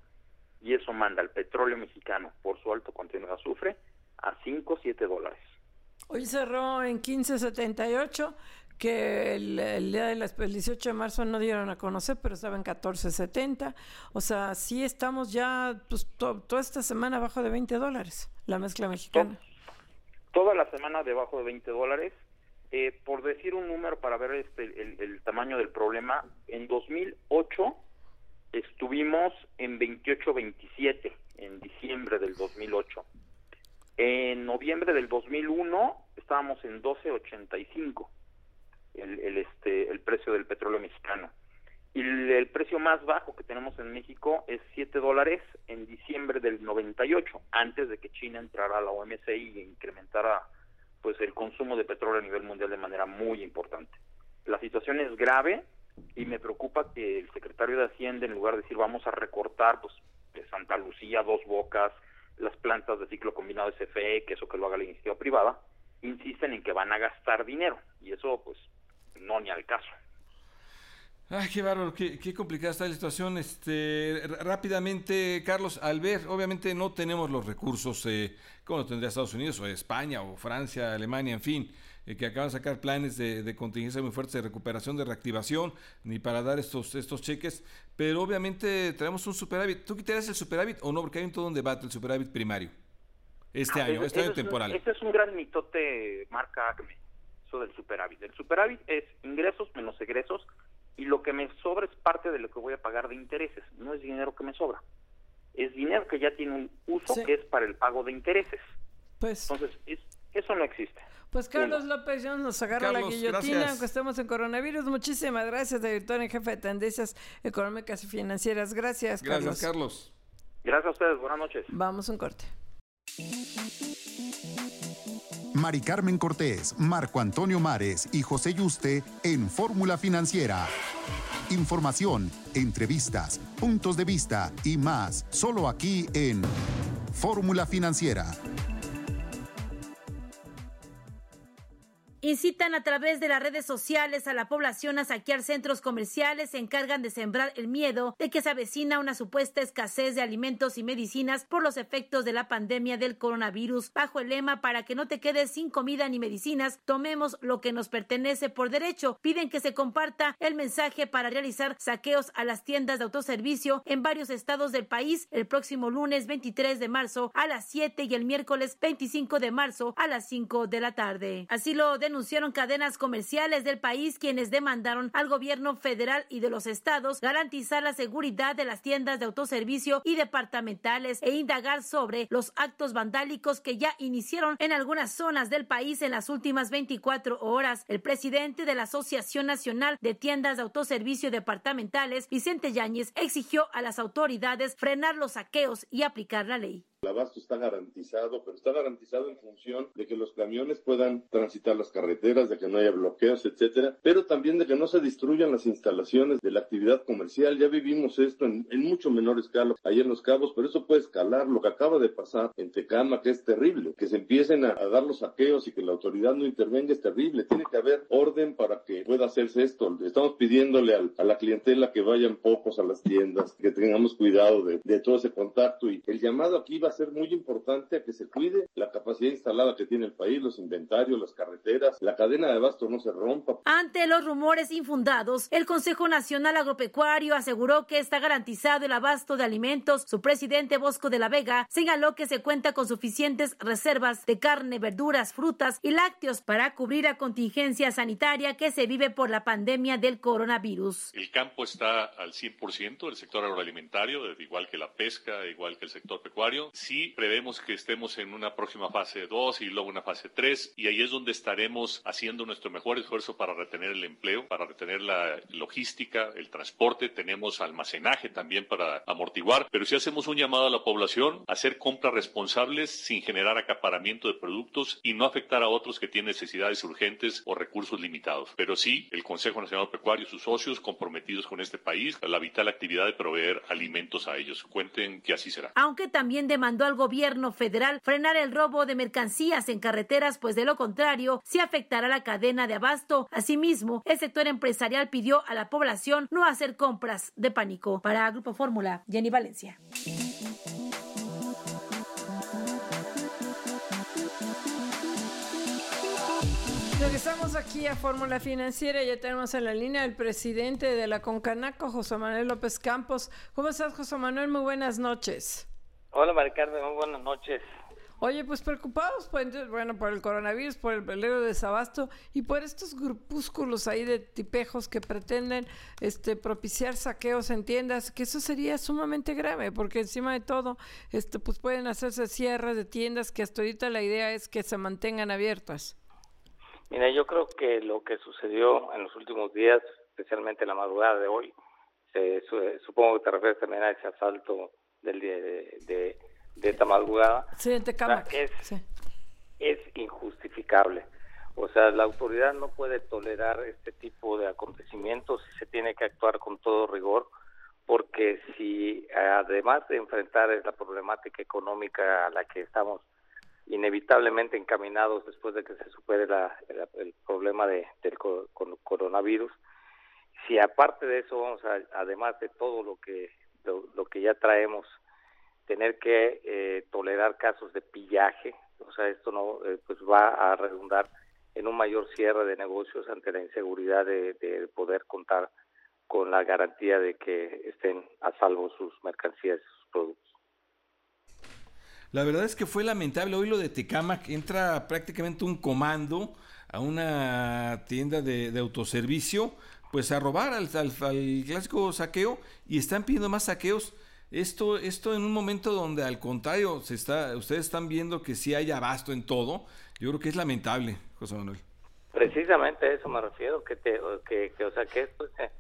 y eso manda al petróleo mexicano por su alto contenido de azufre a 5 o 7 dólares.
Hoy cerró en 15.78, que el, día del 18 de marzo no dieron a conocer, pero estaba en 14.70. O sea, sí estamos ya pues, toda esta semana abajo de 20 dólares, la mezcla mexicana
toda la semana debajo de 20 dólares. Eh, por decir un número para ver este, el, tamaño del problema, en 2008 estuvimos en 28.27 en diciembre del 2008. En noviembre del 2001 estábamos en 12.85 el, el, este, el precio del petróleo mexicano. Y el, precio más bajo que tenemos en México es 7 dólares en diciembre del 98, antes de que China entrara a la OMC y incrementara pues el consumo de petróleo a nivel mundial de manera muy importante. La situación es grave y me preocupa que el secretario de Hacienda, en lugar de decir vamos a recortar pues Santa Lucía, Dos Bocas, las plantas de ciclo combinado SFE, que eso que lo haga la iniciativa privada, insisten en que van a gastar dinero y eso pues no ni al caso.
Ay, qué bárbaro, qué, complicada está la situación. Este, rápidamente, Carlos, al ver, obviamente no tenemos los recursos eh, como lo tendría Estados Unidos o España o Francia, Alemania, en fin, eh, que acaban de sacar planes de, contingencia muy fuertes de recuperación, de reactivación, ni para dar estos, estos cheques, pero obviamente traemos un superávit. ¿Tú quitarías el superávit o no? Porque hay un todo un debate, el superávit primario, este ah, año, este año temporal.
este es un gran mitote, marca Acme, eso del superávit. El superávit es ingresos menos egresos y lo que me sobra es parte de lo que voy a pagar de intereses, no es dinero que me sobra. Es dinero que ya tiene un uso que es para el pago de intereses. Pues. Entonces, es, Eso no existe.
Pues Carlos López Jones nos agarra la guillotina, aunque estemos en coronavirus. Muchísimas gracias, director en jefe de Tendencias Económicas y Financieras. Gracias,
Carlos. Gracias, Carlos.
Gracias a ustedes, buenas noches.
Vamos a un corte.
Mari Carmen Cortés, Marco Antonio Mares y José Yuste en Fórmula Financiera. Información, entrevistas, puntos de vista y más, solo aquí en Fórmula Financiera.
Incitan a través de las redes sociales a la población a saquear centros comerciales, se encargan de sembrar el miedo de que se avecina una supuesta escasez de alimentos y medicinas por los efectos de la pandemia del coronavirus. Bajo el lema para que no te quedes sin comida ni medicinas, tomemos lo que nos pertenece por derecho. Piden que se comparta el mensaje para realizar saqueos a las tiendas de autoservicio en varios estados del país el próximo lunes 23 de marzo a las 7 y el miércoles 25 de marzo a las 5 de la tarde. Así lo denunciaron cadenas comerciales del país quienes demandaron al gobierno federal y de los estados garantizar la seguridad de las tiendas de autoservicio y departamentales e indagar sobre los actos vandálicos que ya iniciaron en algunas zonas del país en las últimas 24 horas. El presidente de la Asociación Nacional de Tiendas de Autoservicio Departamentales, Vicente Yáñez, exigió a las autoridades frenar los saqueos y aplicar la ley.
El abasto está garantizado, pero está garantizado en función de que los camiones puedan transitar las carreteras, de que no haya bloqueos, etcétera, pero también de que no se destruyan las instalaciones de la actividad comercial. Ya vivimos esto en, mucho menor escala ahí en Los Cabos, pero eso puede escalar. Lo que acaba de pasar en Tecama, que es terrible, que se empiecen a, dar los saqueos y que la autoridad no intervenga, es terrible. Tiene que haber orden para que pueda hacerse esto. Estamos pidiéndole a la clientela que vayan pocos a las tiendas, que tengamos cuidado de, de todo ese contacto y el llamado aquí va a ser muy importante a que se cuide la capacidad instalada que tiene el país, los inventarios, las carreteras, la cadena de abasto no se rompa.
Ante los rumores infundados, el Consejo Nacional Agropecuario aseguró que está garantizado el abasto de alimentos. Su presidente Bosco de la Vega señaló que se cuenta con suficientes reservas de carne, verduras, frutas y lácteos para cubrir la contingencia sanitaria que se vive por la pandemia del coronavirus.
El campo está al 100%, el sector agroalimentario, igual que la pesca, igual que el sector pecuario sí prevemos que estemos en una próxima fase 2 y luego una fase 3 y ahí es donde estaremos haciendo nuestro mejor esfuerzo para retener el empleo, para retener la logística, el transporte, tenemos almacenaje también para amortiguar, pero si hacemos un llamado a la población a hacer compras responsables sin generar acaparamiento de productos y no afectar a otros que tienen necesidades urgentes o recursos limitados. Pero sí, el Consejo Nacional Pecuario y sus socios comprometidos con este país la vital actividad de proveer alimentos a ellos. Cuenten que así será.
Aunque también de mandó al gobierno federal frenar el robo de mercancías en carreteras, pues de lo contrario, se afectará la cadena de abasto. Asimismo, el sector empresarial pidió a la población no hacer compras de pánico. Para Grupo Fórmula, Jenny Valencia.
Regresamos aquí a Fórmula Financiera. Ya tenemos en la línea el presidente de la Concanaco, José Manuel López Campos. ¿Cómo estás, José Manuel? Muy buenas noches.
Hola, Maricarmen, muy buenas noches.
Oye, pues preocupados, pues, bueno, por el coronavirus, por el peleo de desabasto y por estos grupúsculos ahí de tipejos que pretenden este, propiciar saqueos en tiendas, que eso sería sumamente grave, porque encima de todo, este, pues pueden hacerse cierres de tiendas que hasta ahorita la idea es que se mantengan abiertas.
Mira, yo creo que lo que sucedió en los últimos días, especialmente la madrugada de hoy, se, supongo que te refieres también a ese asalto del día de, de, esta madrugada, es, es injustificable. O sea, la autoridad no puede tolerar este tipo de acontecimientos y se tiene que actuar con todo rigor, porque si además de enfrentar la problemática económica a la que estamos inevitablemente encaminados después de que se supere la, el, problema de, del coronavirus, si aparte de eso vamos a, además de todo lo que lo, que ya traemos, tener que eh, tolerar casos de pillaje, o sea, esto no eh, pues va a redundar en un mayor cierre de negocios ante la inseguridad de, poder contar con la garantía de que estén a salvo sus mercancías y sus productos.
La verdad es que fue lamentable. Hoy lo de Tecamac entra prácticamente un comando a una tienda de, de autoservicio pues a robar al, al, clásico saqueo y están pidiendo más saqueos. Esto, esto en un momento donde al contrario, se está, ustedes están viendo que sí hay abasto en todo, yo creo que es lamentable, José Manuel.
Precisamente a eso me refiero, que, te, que, que o sea, que esto es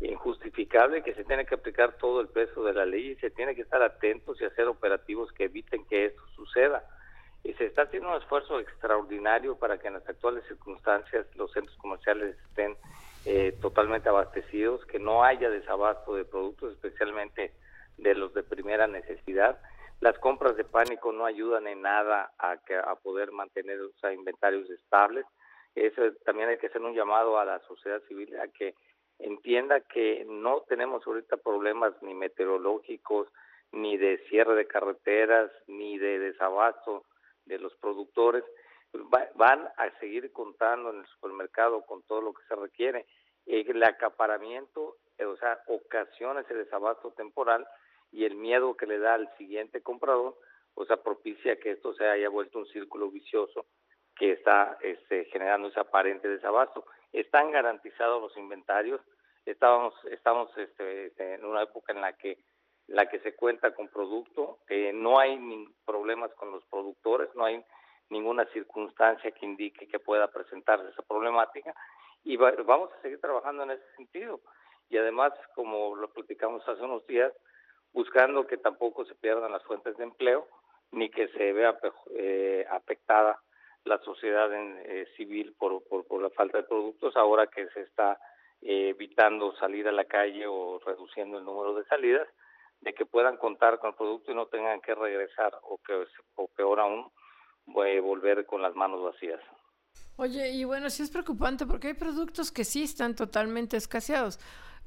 injustificable, que se tiene que aplicar todo el peso de la ley y se tiene que estar atentos y hacer operativos que eviten que esto suceda. Y se está haciendo un esfuerzo extraordinario para que en las actuales circunstancias los centros comerciales estén eh, totalmente abastecidos, que no haya desabasto de productos, especialmente de los de primera necesidad. Las compras de pánico no ayudan en nada a, que, a poder mantener los inventarios estables. Eso también hay que hacer un llamado a la sociedad civil a que entienda que no tenemos ahorita problemas ni meteorológicos, ni de cierre de carreteras, ni de desabasto de los productores. Van a seguir contando en el supermercado con todo lo que se requiere. El acaparamiento, o sea, ocasiona ese desabasto temporal y el miedo que le da al siguiente comprador, o sea, propicia que esto se haya vuelto un círculo vicioso que está este, generando ese aparente desabasto. Están garantizados los inventarios. Estábamos, estamos este, este, en una época en la que la que se cuenta con producto, eh, no hay problemas con los productores, no hay ninguna circunstancia que indique que pueda presentarse esa problemática y vamos a seguir trabajando en ese sentido. Y además, como lo platicamos hace unos días, buscando que tampoco se pierdan las fuentes de empleo ni que se vea eh, afectada la sociedad en, eh, civil por, por, la falta de productos, ahora que se está eh, evitando salir a la calle o reduciendo el número de salidas, de que puedan contar con el producto y no tengan que regresar o, que, o peor aún, volver con las manos vacías.
Oye, y bueno, sí es preocupante porque hay productos que sí están totalmente escaseados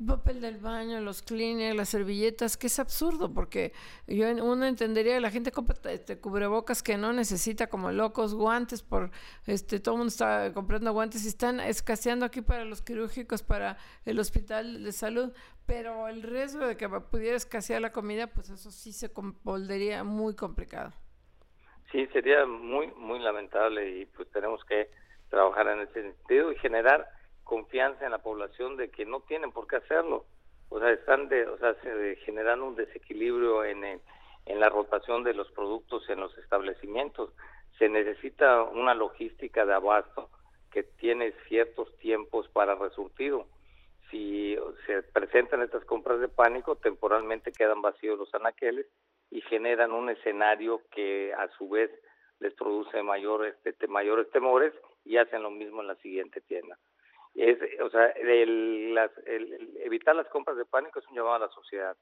papel del baño, los cleaners, las servilletas, que es absurdo, porque yo uno entendería que la gente compra este, cubrebocas que no necesita como locos, guantes, por este todo el mundo está comprando guantes y están escaseando aquí para los quirúrgicos, para el hospital de salud, pero el riesgo de que pudiera escasear la comida, pues eso sí se volvería muy complicado.
Sí, sería muy, muy lamentable y pues tenemos que trabajar en ese sentido y generar confianza en la población de que no tienen por qué hacerlo. O sea, están de, o sea, se generando un desequilibrio en, en la rotación de los productos en los establecimientos. Se necesita una logística de abasto que tiene ciertos tiempos para resurtido. Si se presentan estas compras de pánico, temporalmente quedan vacíos los anaqueles y generan un escenario que a su vez les produce mayores, este, mayores temores y hacen lo mismo en la siguiente tienda es, o sea, el, evitar las compras de pánico es un llamado a la sociedad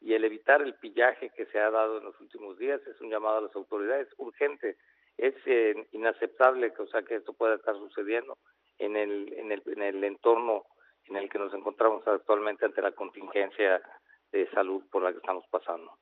y el evitar el pillaje que se ha dado en los últimos días es un llamado a las autoridades urgente. Es eh, inaceptable que, o sea, que esto pueda estar sucediendo en el, en, el, en el entorno en el que nos encontramos actualmente ante la contingencia de salud por la que estamos pasando.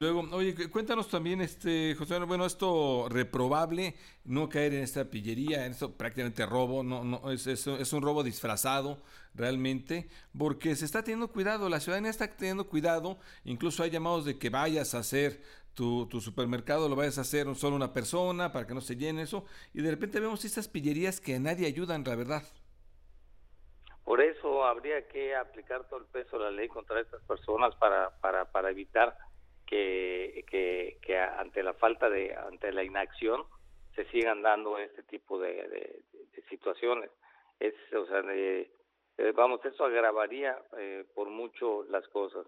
Luego, oye, cuéntanos también, este, José, bueno, esto reprobable, no caer en esta pillería, en esto prácticamente robo, no, no, es, un robo disfrazado realmente, porque se está teniendo cuidado, la ciudadanía está teniendo cuidado, incluso hay llamados de que vayas a hacer tu, supermercado, lo vayas a hacer solo una persona para que no se llene eso, y de repente vemos estas pillerías que a nadie ayudan, la verdad.
Por eso habría que aplicar todo el peso de la ley contra estas personas para evitar que, que, ante la falta de, ante la inacción, se sigan dando este tipo de, situaciones. Es, o sea, vamos, eso agravaría eh, por mucho las cosas.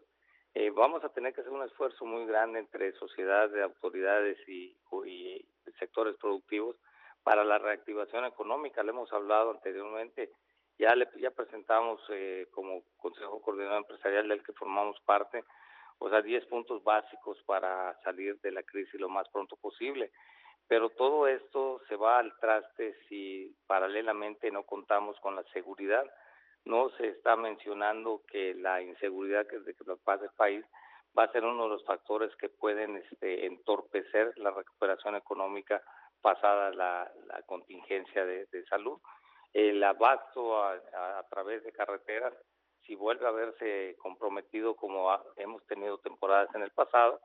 Eh, vamos a tener que hacer un esfuerzo muy grande entre sociedad, de autoridades y, y sectores productivos para la reactivación económica. Le hemos hablado anteriormente, ya le, ya presentamos eh, como Consejo Coordinador Empresarial del que formamos parte o sea, 10 puntos básicos para salir de la crisis lo más pronto posible. Pero todo esto se va al traste si paralelamente no contamos con la seguridad. No se está mencionando que la inseguridad que, que pasa el país va a ser uno de los factores que pueden este, entorpecer la recuperación económica pasada la, la contingencia de, salud. El abasto a, a través de carreteras si vuelve a verse comprometido como hemos tenido temporadas en el pasado,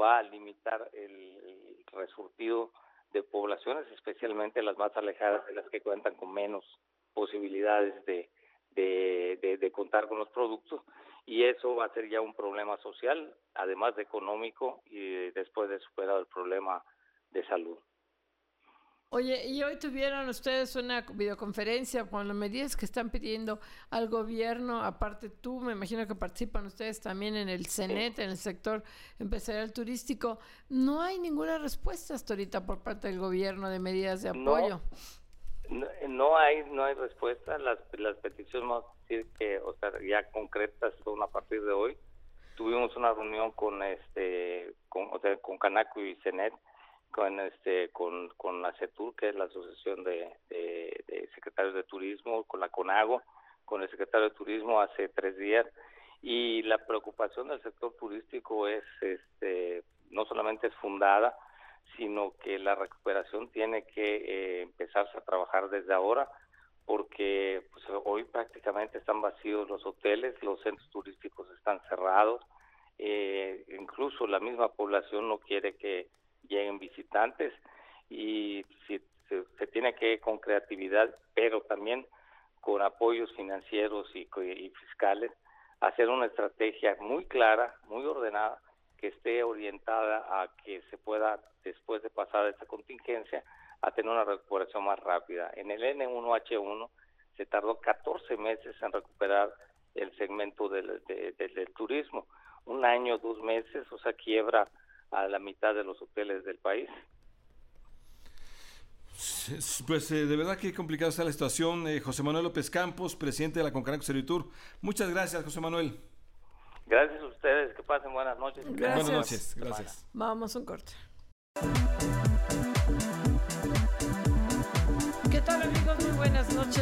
va a limitar el, resurtido de poblaciones, especialmente las más alejadas de las que cuentan con menos posibilidades de, de, contar con los productos y eso va a ser ya un problema social, además de económico y después de superar el problema de salud.
Oye, y hoy tuvieron ustedes una videoconferencia con las medidas que están pidiendo al gobierno, aparte tú, me imagino que participan ustedes también en el CENET, en el sector empresarial turístico. No hay ninguna respuesta hasta ahorita por parte del gobierno de medidas de apoyo.
No, hay no hay respuesta. Las, las peticiones, vamos a decir que, o sea, ya concretas son a partir de hoy. Tuvimos una reunión con este, con, o sea, con Canaco y CENET con este con, con la CETUR, que es la Asociación de, Secretarios de Turismo, con la CONAGO, con el secretario de Turismo hace tres días. Y la preocupación del sector turístico es este no solamente es fundada, sino que la recuperación tiene que eh, empezarse a trabajar desde ahora, porque pues, hoy prácticamente están vacíos los hoteles, los centros turísticos están cerrados, eh, incluso la misma población no quiere que lleguen visitantes y si, se, tiene que con creatividad, pero también con apoyos financieros y, y fiscales, hacer una estrategia muy clara, muy ordenada, que esté orientada a que se pueda, después de pasar esta contingencia, a tener una recuperación más rápida. En el N1H1 se tardó 14 meses en recuperar el segmento del, del turismo. Un año, dos meses, o sea, quiebra a la mitad de los hoteles del país.
Pues eh, de verdad que complicada está la situación. Eh, José Manuel López Campos, presidente de la Concanaco Servitur. Muchas gracias, José Manuel.
Gracias a ustedes, que pasen buenas noches.
Buenas noches, gracias.
Vamos a un corte.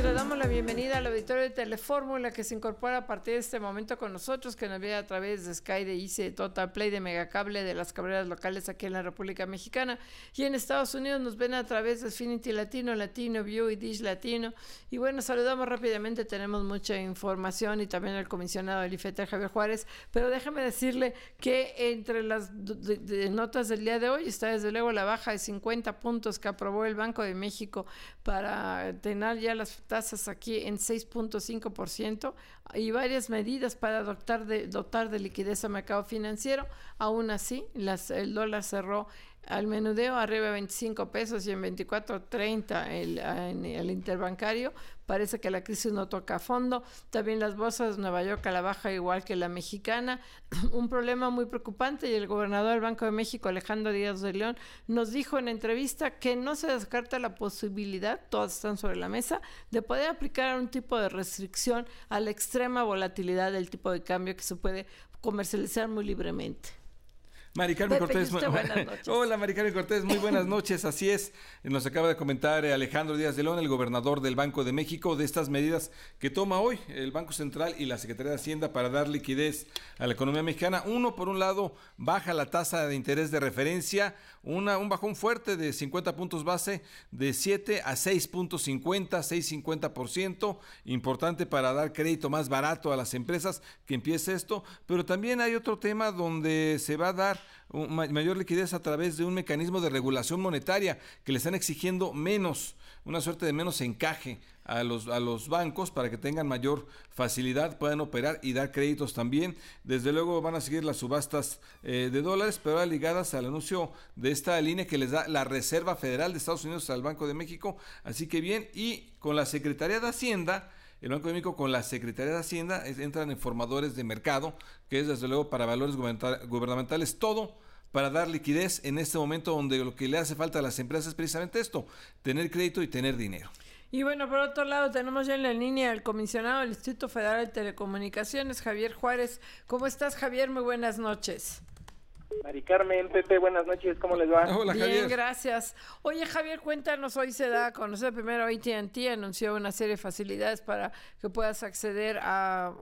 Le damos la bienvenida al auditorio de Telefórmula que se incorpora a partir de este momento con nosotros, que nos ve a través de Sky, de ICE, Total Play, de Megacable, de las cabreras locales aquí en la República Mexicana. Y en Estados Unidos nos ven a través de Finity Latino, Latino View y Dish Latino. Y bueno, saludamos rápidamente, tenemos mucha información y también el comisionado del Javier Juárez. Pero déjame decirle que entre las notas del día de hoy está desde luego la baja de 50 puntos que aprobó el Banco de México para tener ya las tasas aquí en 6.5% y varias medidas para dotar de, dotar de liquidez al mercado financiero. Aún así, las, el dólar cerró al menudeo arriba de 25 pesos y en 24.30 el, en el interbancario. Parece que la crisis no toca fondo. También las bolsas de Nueva York a la baja igual que la mexicana. Un problema muy preocupante y el gobernador del Banco de México, Alejandro Díaz de León, nos dijo en entrevista que no se descarta la posibilidad, todas están sobre la mesa, de poder aplicar un tipo de restricción a la extrema volatilidad del tipo de cambio que se puede comercializar muy libremente.
Mari Carmen Cortés. Hola, Mari Carmen Cortés, muy buenas noches. Así es, nos acaba de comentar eh, Alejandro Díaz de León, el gobernador del Banco de México, de estas medidas que toma hoy el Banco Central y la Secretaría de Hacienda para dar liquidez a la economía mexicana. Uno, por un lado, baja la tasa de interés de referencia, una, un bajón fuerte de 50 puntos base, de 7 a 6.50, 6.50%, importante para dar crédito más barato a las empresas que empiece esto. Pero también hay otro tema donde se va a dar mayor liquidez a través de un mecanismo de regulación monetaria que le están exigiendo menos, una suerte de menos encaje a los, a los bancos para que tengan mayor facilidad, puedan operar y dar créditos también. Desde luego van a seguir las subastas eh, de dólares, pero ligadas al anuncio de esta línea que les da la Reserva Federal de Estados Unidos al Banco de México. Así que bien, y con la Secretaría de Hacienda, el Banco de México con la Secretaría de Hacienda entran en formadores de mercado, que es desde luego para valores gubernamentales, todo para dar liquidez en este momento donde lo que le hace falta a las empresas es precisamente esto, tener crédito y tener dinero.
Y bueno, por otro lado, tenemos ya en la línea al comisionado del Instituto Federal de Telecomunicaciones, Javier Juárez. ¿Cómo estás, Javier? Muy buenas noches.
Mari Carmen, Pepe, buenas noches, ¿cómo les va?
Hola, Bien, gracias. Oye, Javier, cuéntanos, hoy se da a conocer primero AT&T anunció una serie de facilidades para que puedas acceder a,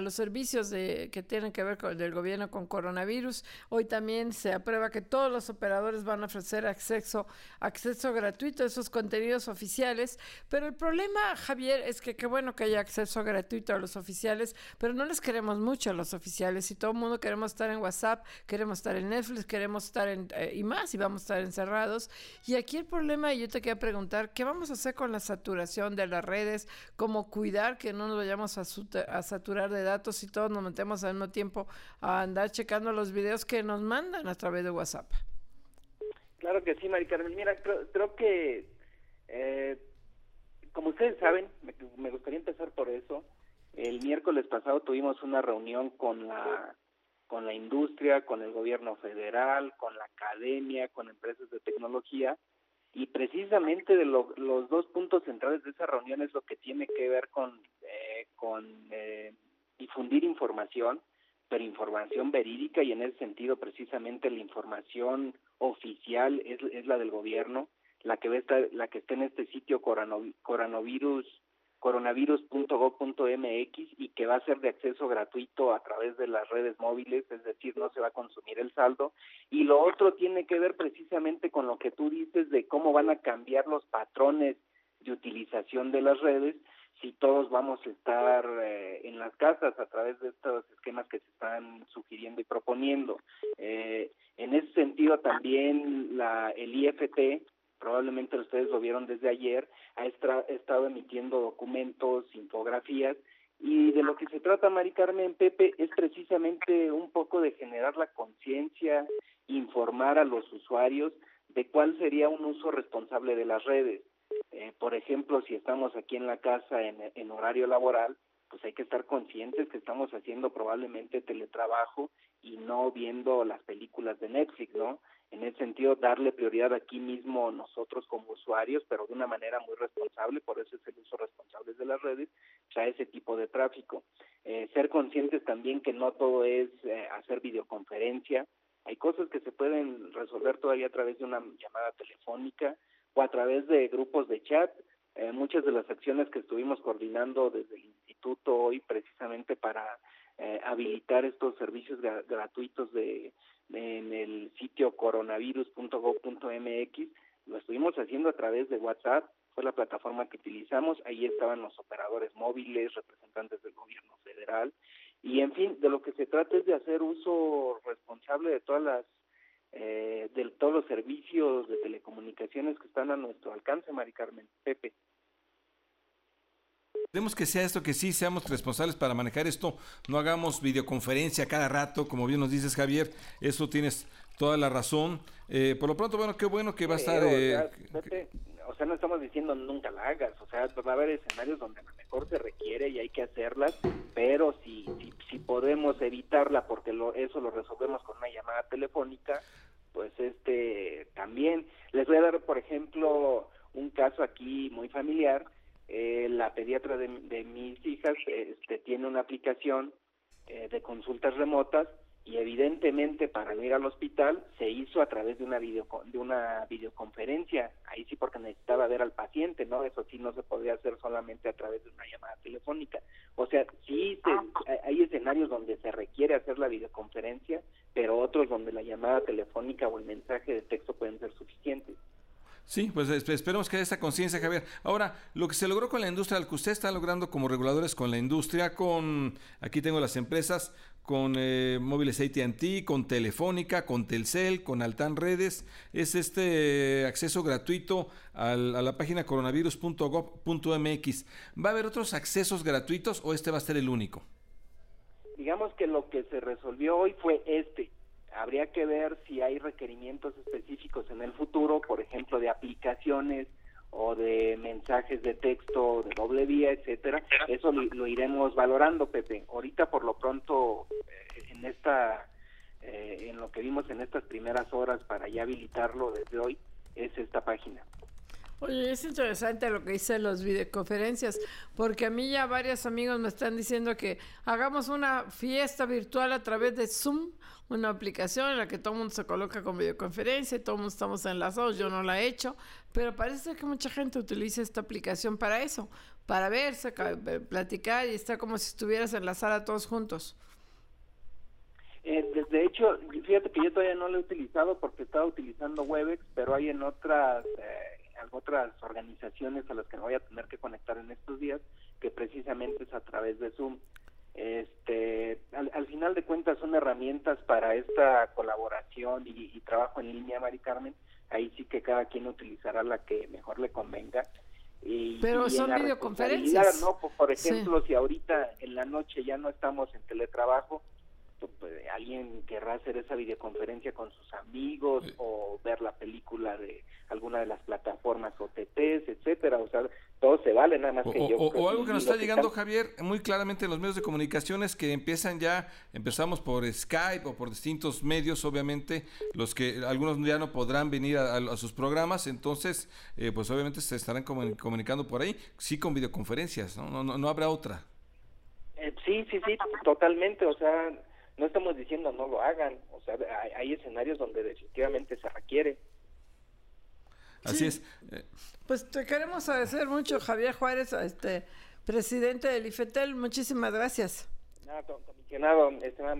los servicios de, que tienen que ver con el del gobierno con coronavirus. Hoy también se aprueba que todos los operadores van a ofrecer acceso, acceso gratuito a esos contenidos oficiales, pero el problema, Javier, es que qué bueno que haya acceso gratuito a los oficiales, pero no les queremos mucho a los oficiales y todo el mundo queremos estar en WhatsApp, queremos estar en Netflix, queremos estar en, eh, y más, y vamos a estar encerrados. Y aquí el problema, y yo te quería preguntar, ¿qué vamos a hacer con la saturación de las redes? ¿Cómo cuidar que no nos vayamos a, saturar de datos y todos nos metemos al mismo tiempo a andar checando los videos que nos mandan a través de WhatsApp?
Claro que sí, Mari Carmen. Mira, creo, que, eh, como ustedes saben, me, gustaría empezar por eso. El miércoles pasado tuvimos una reunión con la con la industria, con el gobierno federal, con la academia, con empresas de tecnología. Y precisamente de los dos puntos centrales de esa reunión es lo que tiene que ver con eh, con eh, difundir información, pero información verídica y en ese sentido precisamente la información oficial es, es la del gobierno, la que, está, la que está en este sitio coronavirus coronavirus.gov.mx y que va a ser de acceso gratuito a través de las redes móviles, es decir, no se va a consumir el saldo. Y lo otro tiene que ver precisamente con lo que tú dices de cómo van a cambiar los patrones de utilización de las redes si todos vamos a estar eh, en las casas a través de estos esquemas que se están sugiriendo y proponiendo. Eh, en ese sentido también la, el IFT, probablemente ustedes lo vieron desde ayer, ha estado emitiendo documentos, infografías, y de lo que se trata, Mari Carmen Pepe, es precisamente un poco de generar la conciencia, informar a los usuarios de cuál sería un uso responsable de las redes. Eh, por ejemplo, si estamos aquí en la casa en, horario laboral, pues hay que estar conscientes que estamos haciendo probablemente teletrabajo y no viendo las películas de Netflix, ¿no? En ese sentido, darle prioridad aquí mismo nosotros como usuarios, pero de una manera muy responsable, por eso es el uso responsable de las redes, a ese tipo de tráfico. Eh, ser conscientes también que no todo es eh, hacer videoconferencia, hay cosas que se pueden resolver todavía a través de una llamada telefónica, o a través de grupos de chat. Eh, muchas de las acciones que estuvimos coordinando desde el instituto hoy precisamente para eh, habilitar estos servicios gratuitos de, en el sitio coronavirus.gov.mx lo estuvimos haciendo a través de WhatsApp, fue la plataforma que utilizamos, ahí estaban los operadores móviles, representantes del gobierno federal y en fin, de lo que se trata es de hacer uso responsable de todas las eh, de todos los servicios de telecomunicaciones que están a nuestro alcance, Mari Carmen. Pepe.
Queremos que sea esto, que sí seamos responsables para manejar esto, no hagamos videoconferencia cada rato, como bien nos dices Javier, eso tienes toda la razón. Eh, por lo pronto, bueno, qué bueno que va a estar...
Eh, o sea, no estamos diciendo nunca la hagas, o sea, va a haber escenarios donde a lo mejor se requiere y hay que hacerlas, pero si, si, si podemos evitarla porque lo, eso lo resolvemos con una llamada telefónica, pues este también. Les voy a dar por ejemplo un caso aquí muy familiar eh, la pediatra de, mis hijas este tiene una aplicación eh, de consultas remotas y evidentemente para ir al hospital se hizo a través de una video de una videoconferencia. Ahí sí porque necesitaba ver al paciente no eso sí no se podría hacer solamente a través de una llamada telefónica. O sea sí ah. hay escenarios donde se requiere hacer la videoconferencia pero otros donde la llamada telefónica o el mensaje de texto pueden ser suficientes
Sí, pues esperemos que haya esta conciencia, Javier. Ahora, lo que se logró con la industria, lo que usted está logrando como reguladores con la industria, con, aquí tengo las empresas, con eh, móviles ATT, con Telefónica, con Telcel, con Altan Redes, es este acceso gratuito a la página coronavirus.gov.mx. ¿Va a haber otros accesos gratuitos o este va a ser el único?
Digamos que lo que se resolvió hoy fue este habría que ver si hay requerimientos específicos en el futuro, por ejemplo, de aplicaciones o de mensajes de texto de doble vía, etcétera. Eso lo, iremos valorando, Pepe. Ahorita, por lo pronto, eh, en esta, eh, en lo que vimos en estas primeras horas para ya habilitarlo desde hoy, es esta página.
Oye, es interesante lo que dicen las videoconferencias, porque a mí ya varios amigos me están diciendo que hagamos una fiesta virtual a través de Zoom, una aplicación en la que todo el mundo se coloca con videoconferencia y todo el mundo estamos enlazados. Yo no la he hecho, pero parece que mucha gente utiliza esta aplicación para eso, para verse, platicar y estar como si estuvieras enlazada todos juntos.
Eh, de hecho, fíjate que yo todavía no lo he utilizado porque estaba utilizando Webex, pero hay en otras eh, otras organizaciones a las que me voy a tener que conectar en estos días, que precisamente es a través de Zoom. Este, al, final de cuentas son herramientas para esta colaboración y, trabajo en línea, Mari Carmen. Ahí sí que cada quien utilizará la que mejor le convenga. Y,
Pero son videoconferencias.
¿no? Por, ejemplo, si ahorita en la noche ya no estamos en teletrabajo, alguien querrá hacer esa videoconferencia con sus amigos o ver la película de alguna de las plataformas OTTs, etcétera, o sea, todo se vale, nada más
o,
que yo.
O, algo que nos está llegando, Javier, muy claramente en los medios de comunicaciones que empiezan ya, empezamos por Skype o por distintos medios, obviamente, los que algunos ya no podrán venir a, sus programas, entonces, eh, pues obviamente se estarán comunicando por ahí, sí con videoconferencias, ¿no? No, no, no habrá otra.
Eh, sí, sí, sí, totalmente, o sea no estamos diciendo no lo hagan, o sea, hay, escenarios donde definitivamente se requiere.
Así es.
Pues te queremos agradecer mucho, Javier Juárez, este presidente del IFETEL. Muchísimas gracias.
Nada, comisionado, estimada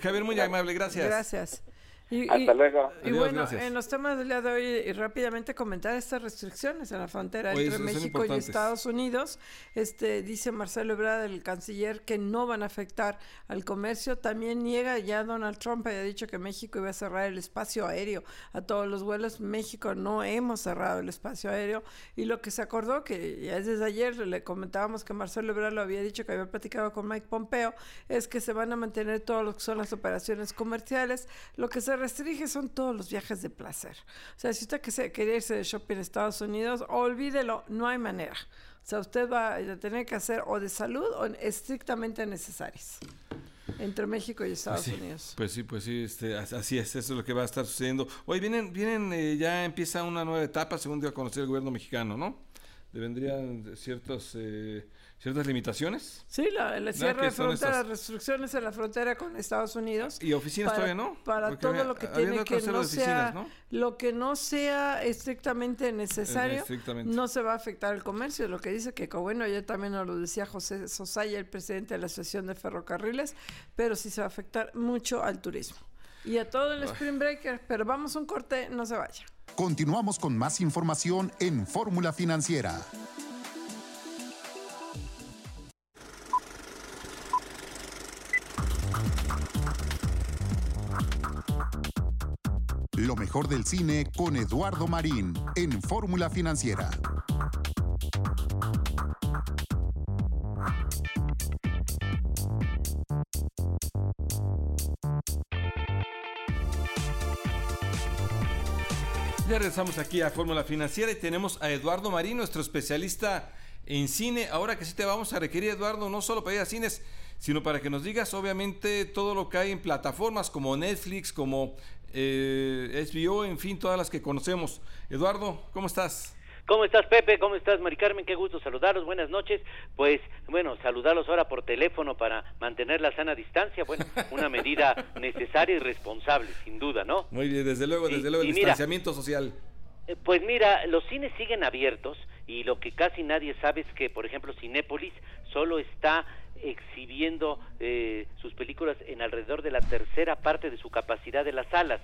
Javier, muy amable, gracias.
Gracias.
Y, Hasta luego.
Y bueno, en los temas del día de hoy, y rápidamente comentar estas restricciones en la frontera entre México y Estados Unidos. Este Dice Marcelo Ebrard, el canciller, que no van a afectar al comercio. También niega, ya Donald Trump había dicho que México iba a cerrar el espacio aéreo a todos los vuelos. México no hemos cerrado el espacio aéreo. Y lo que se acordó, que ya desde ayer le comentábamos que Marcelo Ebrard lo había dicho, que había platicado con Mike Pompeo, es que se van a mantener todo lo que son las operaciones comerciales. Lo que se restringe son todos los viajes de placer. O sea, si usted quería irse de shopping en Estados Unidos, olvídelo, no hay manera. O sea, usted va a tener que hacer o de salud o estrictamente necesarias entre México y Estados
pues
Unidos.
Pues sí, pues sí, este, así es, eso es lo que va a estar sucediendo. Hoy vienen, vienen, eh, ya empieza una nueva etapa, según dio a conocer el gobierno mexicano, ¿no? Vendrían ciertos eh, ciertas limitaciones.
Sí, la, el cierre de fronteras, restricciones en la frontera con Estados Unidos.
Y oficinas todavía no.
Para todo lo que tiene que no sea, lo que no sea estrictamente necesario, no se va a afectar el comercio. Lo que dice que, bueno, ayer también nos lo decía José Sosaya, el presidente de la Asociación de Ferrocarriles, pero sí se va a afectar mucho al turismo. Y a todo el Spring Breaker, pero vamos un corte, no se vaya.
Continuamos con más información en Fórmula Financiera. Lo mejor del cine con Eduardo Marín en Fórmula Financiera.
Ya regresamos aquí a Fórmula Financiera y tenemos a Eduardo Marín, nuestro especialista en cine. Ahora que sí te vamos a requerir, Eduardo, no solo para ir a cines, sino para que nos digas, obviamente, todo lo que hay en plataformas como Netflix, como eh, SBO, en fin, todas las que conocemos. Eduardo, ¿cómo estás?
¿Cómo estás, Pepe? ¿Cómo estás, Mari Carmen? Qué gusto saludarlos. Buenas noches. Pues, bueno, saludarlos ahora por teléfono para mantener la sana distancia. Bueno, una medida necesaria y responsable, sin duda, ¿no?
Muy bien, desde luego, desde luego, el distanciamiento social.
Eh, pues mira, los cines siguen abiertos y lo que casi nadie sabe es que, por ejemplo, Cinépolis solo está exhibiendo eh, sus películas en alrededor de la tercera parte de su capacidad de las salas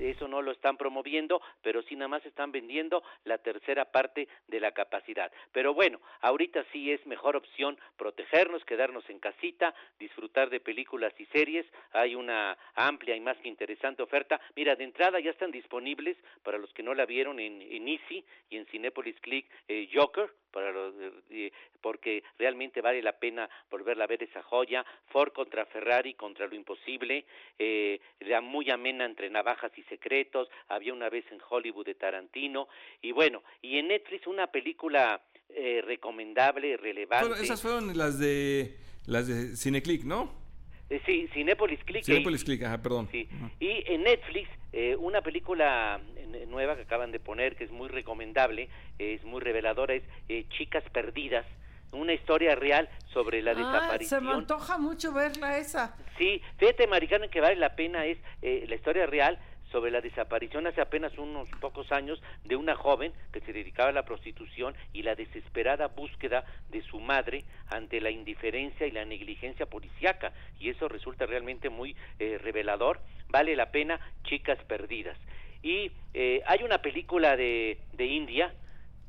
eso no lo están promoviendo, pero sí nada más están vendiendo la tercera parte de la capacidad. Pero bueno, ahorita sí es mejor opción protegernos, quedarnos en casita, disfrutar de películas y series. Hay una amplia y más que interesante oferta. Mira, de entrada ya están disponibles para los que no la vieron en, en Easy y en Cinepolis Click eh, Joker, para los, eh, porque realmente vale la pena volverla a ver esa joya. Ford contra Ferrari, contra lo imposible, eh, la muy amena entre navajas y secretos, había una vez en Hollywood de Tarantino, y bueno, y en Netflix una película eh, recomendable, relevante.
Bueno, esas fueron las de las de Cineclick, ¿no?
Eh, sí, Cinepolis Click.
Cinepolis Click, ajá, perdón.
Sí. Y en Netflix, eh, una película nueva que acaban de poner, que es muy recomendable, es muy reveladora, es Chicas Perdidas, una historia real sobre la ah, desaparición.
Se me antoja mucho verla esa.
Sí, fíjate, Maricano, que vale la pena es la historia real sobre la desaparición hace apenas unos pocos años de una joven que se dedicaba a la prostitución y la desesperada búsqueda de su madre ante la indiferencia y la negligencia policíaca. Y eso resulta realmente muy eh, revelador. Vale la pena chicas perdidas. Y eh, hay una película de, de India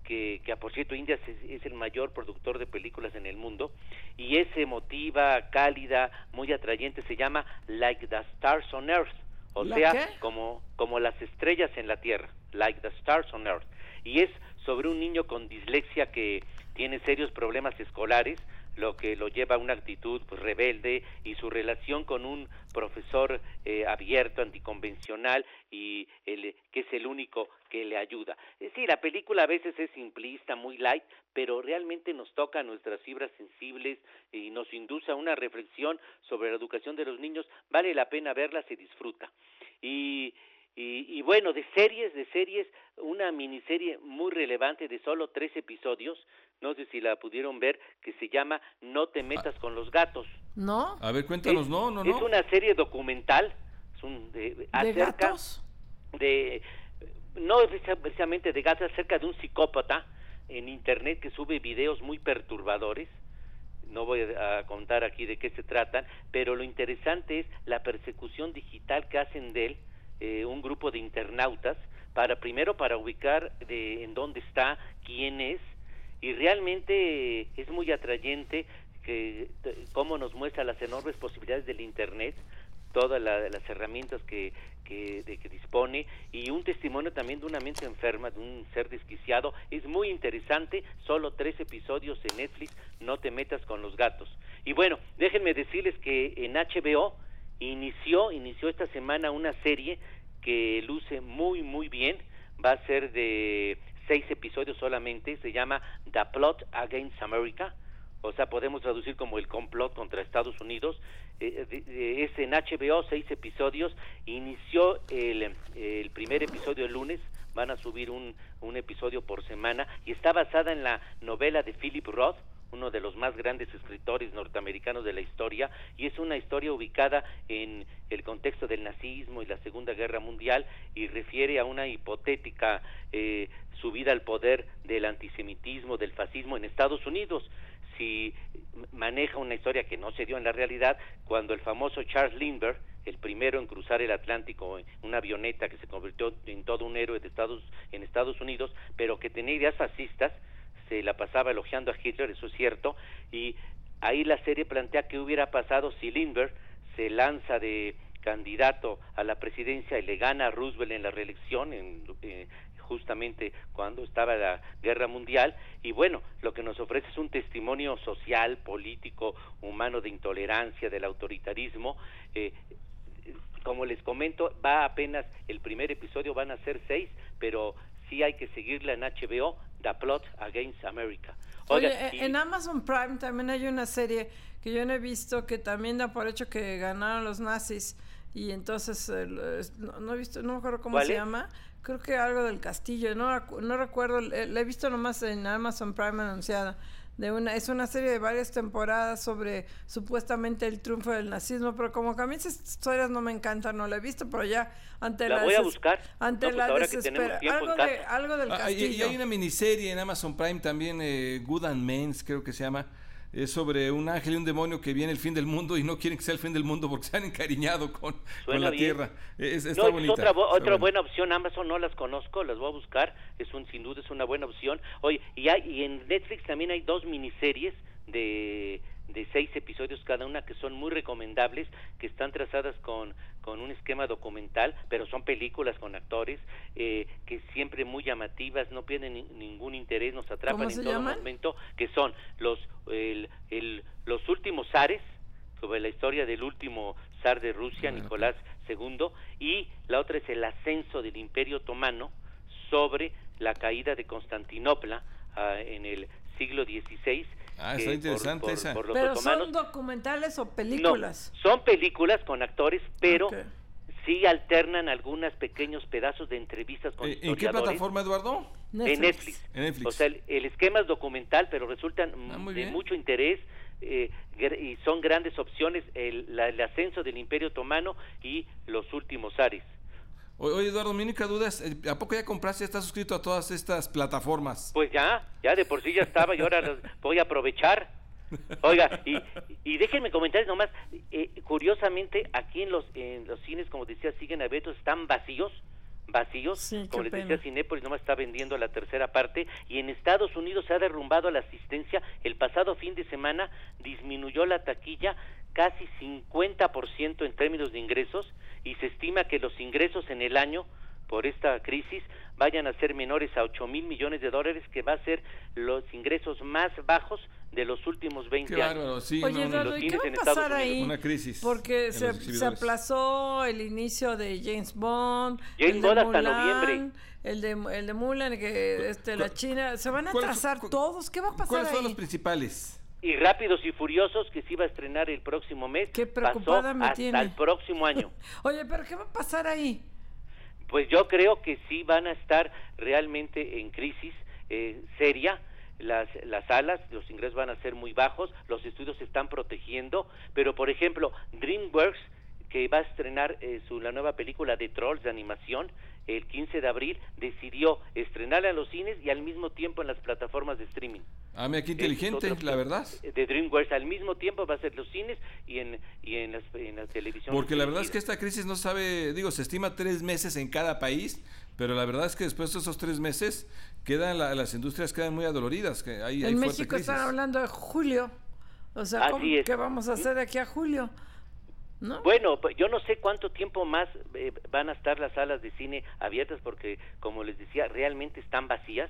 que, que por cierto India es, el mayor productor de películas en el mundo, y es emotiva, cálida, muy atrayente, se llama Like the Stars on Earth, o sea, como, como las estrellas en la Tierra, Like the Stars on Earth, y es sobre un niño con dislexia que tiene serios problemas escolares, lo que lo lleva a una actitud pues, rebelde y su relación con un profesor eh, abierto, anticonvencional y el, que es el único que le ayuda. Eh, sí, la película a veces es simplista, muy light, pero realmente nos toca nuestras fibras sensibles y nos induce a una reflexión sobre la educación de los niños. Vale la pena verla, se disfruta. Y y, bueno, de series, de series, una miniserie muy relevante de solo tres episodios, no sé si la pudieron ver, que se llama No te metas con los gatos.
¿No?
A ver, cuéntanos, no, no, no.
Es una serie documental, es un,
de, ¿De gatos?
De, no precisamente de gatos, acerca de un psicópata en internet que sube videos muy perturbadores no voy a contar aquí de qué se tratan, pero lo interesante es la persecución digital que hacen de él eh, un grupo de internautas para primero para ubicar de, en dónde está, quién es y realmente es muy atrayente que cómo nos muestra las enormes posibilidades del internet todas las herramientas que, que, de que dispone y un testimonio también de una mente enferma, de un ser desquiciado. Es muy interesante, solo tres episodios en Netflix, no te metas con los gatos. Y bueno, déjenme decirles que en HBO inició, inició esta semana una serie que luce muy, muy bien. Va a ser de seis episodios solamente. Se llama The Plot Against America. O sea, podemos traducir como el complot contra Estados Unidos. Eh, eh, es en HBO, seis episodios. Inició el, el primer episodio el lunes. Van a subir un, un episodio por semana. Y está basada en la novela de Philip Roth uno de los más grandes escritores norteamericanos de la historia, y es una historia ubicada en el contexto del nazismo y la Segunda Guerra Mundial y refiere a una hipotética eh, subida al poder del antisemitismo, del fascismo en Estados Unidos. Si maneja una historia que no se dio en la realidad, cuando el famoso Charles Lindbergh, el primero en cruzar el Atlántico en una avioneta que se convirtió en todo un héroe de Estados, en Estados Unidos, pero que tenía ideas fascistas, se la pasaba elogiando a Hitler, eso es cierto, y ahí la serie plantea qué hubiera pasado si Lindbergh se lanza de candidato a la presidencia y le gana a Roosevelt en la reelección, en, eh, justamente cuando estaba la guerra mundial, y bueno, lo que nos ofrece es un testimonio social, político, humano de intolerancia, del autoritarismo. Eh, como les comento, va apenas el primer episodio, van a ser seis, pero sí hay que seguirla en HBO, The Plot Against America.
Oye, en Amazon Prime también hay una serie que yo no he visto que también da por hecho que ganaron los nazis y entonces eh, no, he visto, no me acuerdo cómo se llama. Creo que algo del castillo, no, no recuerdo, la he visto nomás en Amazon Prime anunciada de una es una serie de varias temporadas sobre supuestamente el triunfo del nazismo pero como que a mí esas historias no me encantan no la he visto pero ya ante
la,
la
voy a buscar
ante la
pues
desesperación algo, de, algo del castillo
ah, y, hay una miniserie en Amazon Prime también eh, Good and Men's creo que se llama es sobre un ángel y un demonio que viene el fin del mundo y no quieren que sea el fin del mundo porque se han encariñado con, la tierra. Es, está bonita,
otra, otra buena opción, Amazon no las conozco, las voy a buscar, es un sin duda es una buena opción. Oye, y, hay, y en Netflix también hay dos miniseries de de seis episodios cada una que son muy recomendables, que están trazadas con, con un esquema documental, pero son películas con actores eh, que siempre muy llamativas, no pierden ningún interés, nos atrapan en todo momento, que son los, el, el, los últimos zares, sobre la historia del último zar de Rusia, ah, Nicolás II, y la otra es el ascenso del Imperio Otomano sobre la caída de Constantinopla ah, en el siglo XVI
Ah, está interesante esa.
¿Pero son documentales o películas?
No, son películas con actores, pero sí alternan algunos pequeños pedazos de entrevistas con
¿En qué plataforma, Eduardo?
En Netflix.
En Netflix.
O sea, el, esquema es documental, pero resultan ah, de mucho interés eh, y son grandes opciones el, el ascenso del Imperio Otomano y los últimos Ares.
Oye, Eduardo, mi única duda es, eh, ¿a poco ya compraste, estás suscrito a todas estas plataformas?
Pues ya, ya de por sí ya estaba y ahora voy a aprovechar. Oiga, y, y déjenme comentar nomás, eh, curiosamente aquí en los, en los cines, como decía, siguen abiertos, están vacíos, vacíos. Como les decía, Cinépolis nomás está vendiendo la tercera parte. Y en Estados Unidos se ha derrumbado la asistencia. El pasado fin de semana disminuyó la taquilla casi 50% en términos de ingresos y se estima que los ingresos en el año por esta crisis vayan a ser menores a 8 mil millones de dólares, que va a ser los ingresos más bajos de los últimos 20 años.
Sí, Oye, Eduardo, ¿y qué va a pasar ahí?
Una crisis.
Porque se, se, aplazó el inicio de James Bond.
James Bond hasta noviembre.
El de, el de Mulan, que este, la China. Se van a atrasar todos. ¿Qué va a pasar
¿Cuáles
ahí?
son los principales?
Y Rápidos y Furiosos, que se iba a estrenar el próximo mes.
Qué preocupada
pasó
me
hasta
tiene.
el próximo año.
Oye, pero ¿qué va a pasar ahí?
Pues yo creo que sí van a estar realmente en crisis eh, seria. Las, las salas, los ingresos van a ser muy bajos, los estudios se están protegiendo, pero por ejemplo, DreamWorks, que va a estrenar eh, su, la nueva película de Trolls de animación, el 15 de abril, decidió estrenarla en los cines y al mismo tiempo en las plataformas de streaming.
Ah, mira, qué inteligente, la verdad.
De DreamWorks al mismo tiempo va a ser los cines y en, y en, las, en la televisión.
Porque la verdad es que esta crisis no sabe, digo, se estima tres meses en cada país, pero la verdad es que después de esos tres meses quedan la, las industrias quedan muy adoloridas. Que hay,
en México
crisis.
están hablando de julio. O sea,
Así
¿cómo-
es.
¿qué vamos a hacer de aquí a julio? ¿No?
Bueno, pues, yo no sé cuánto tiempo más eh, van a estar las salas de cine abiertas porque, como les decía, realmente están vacías.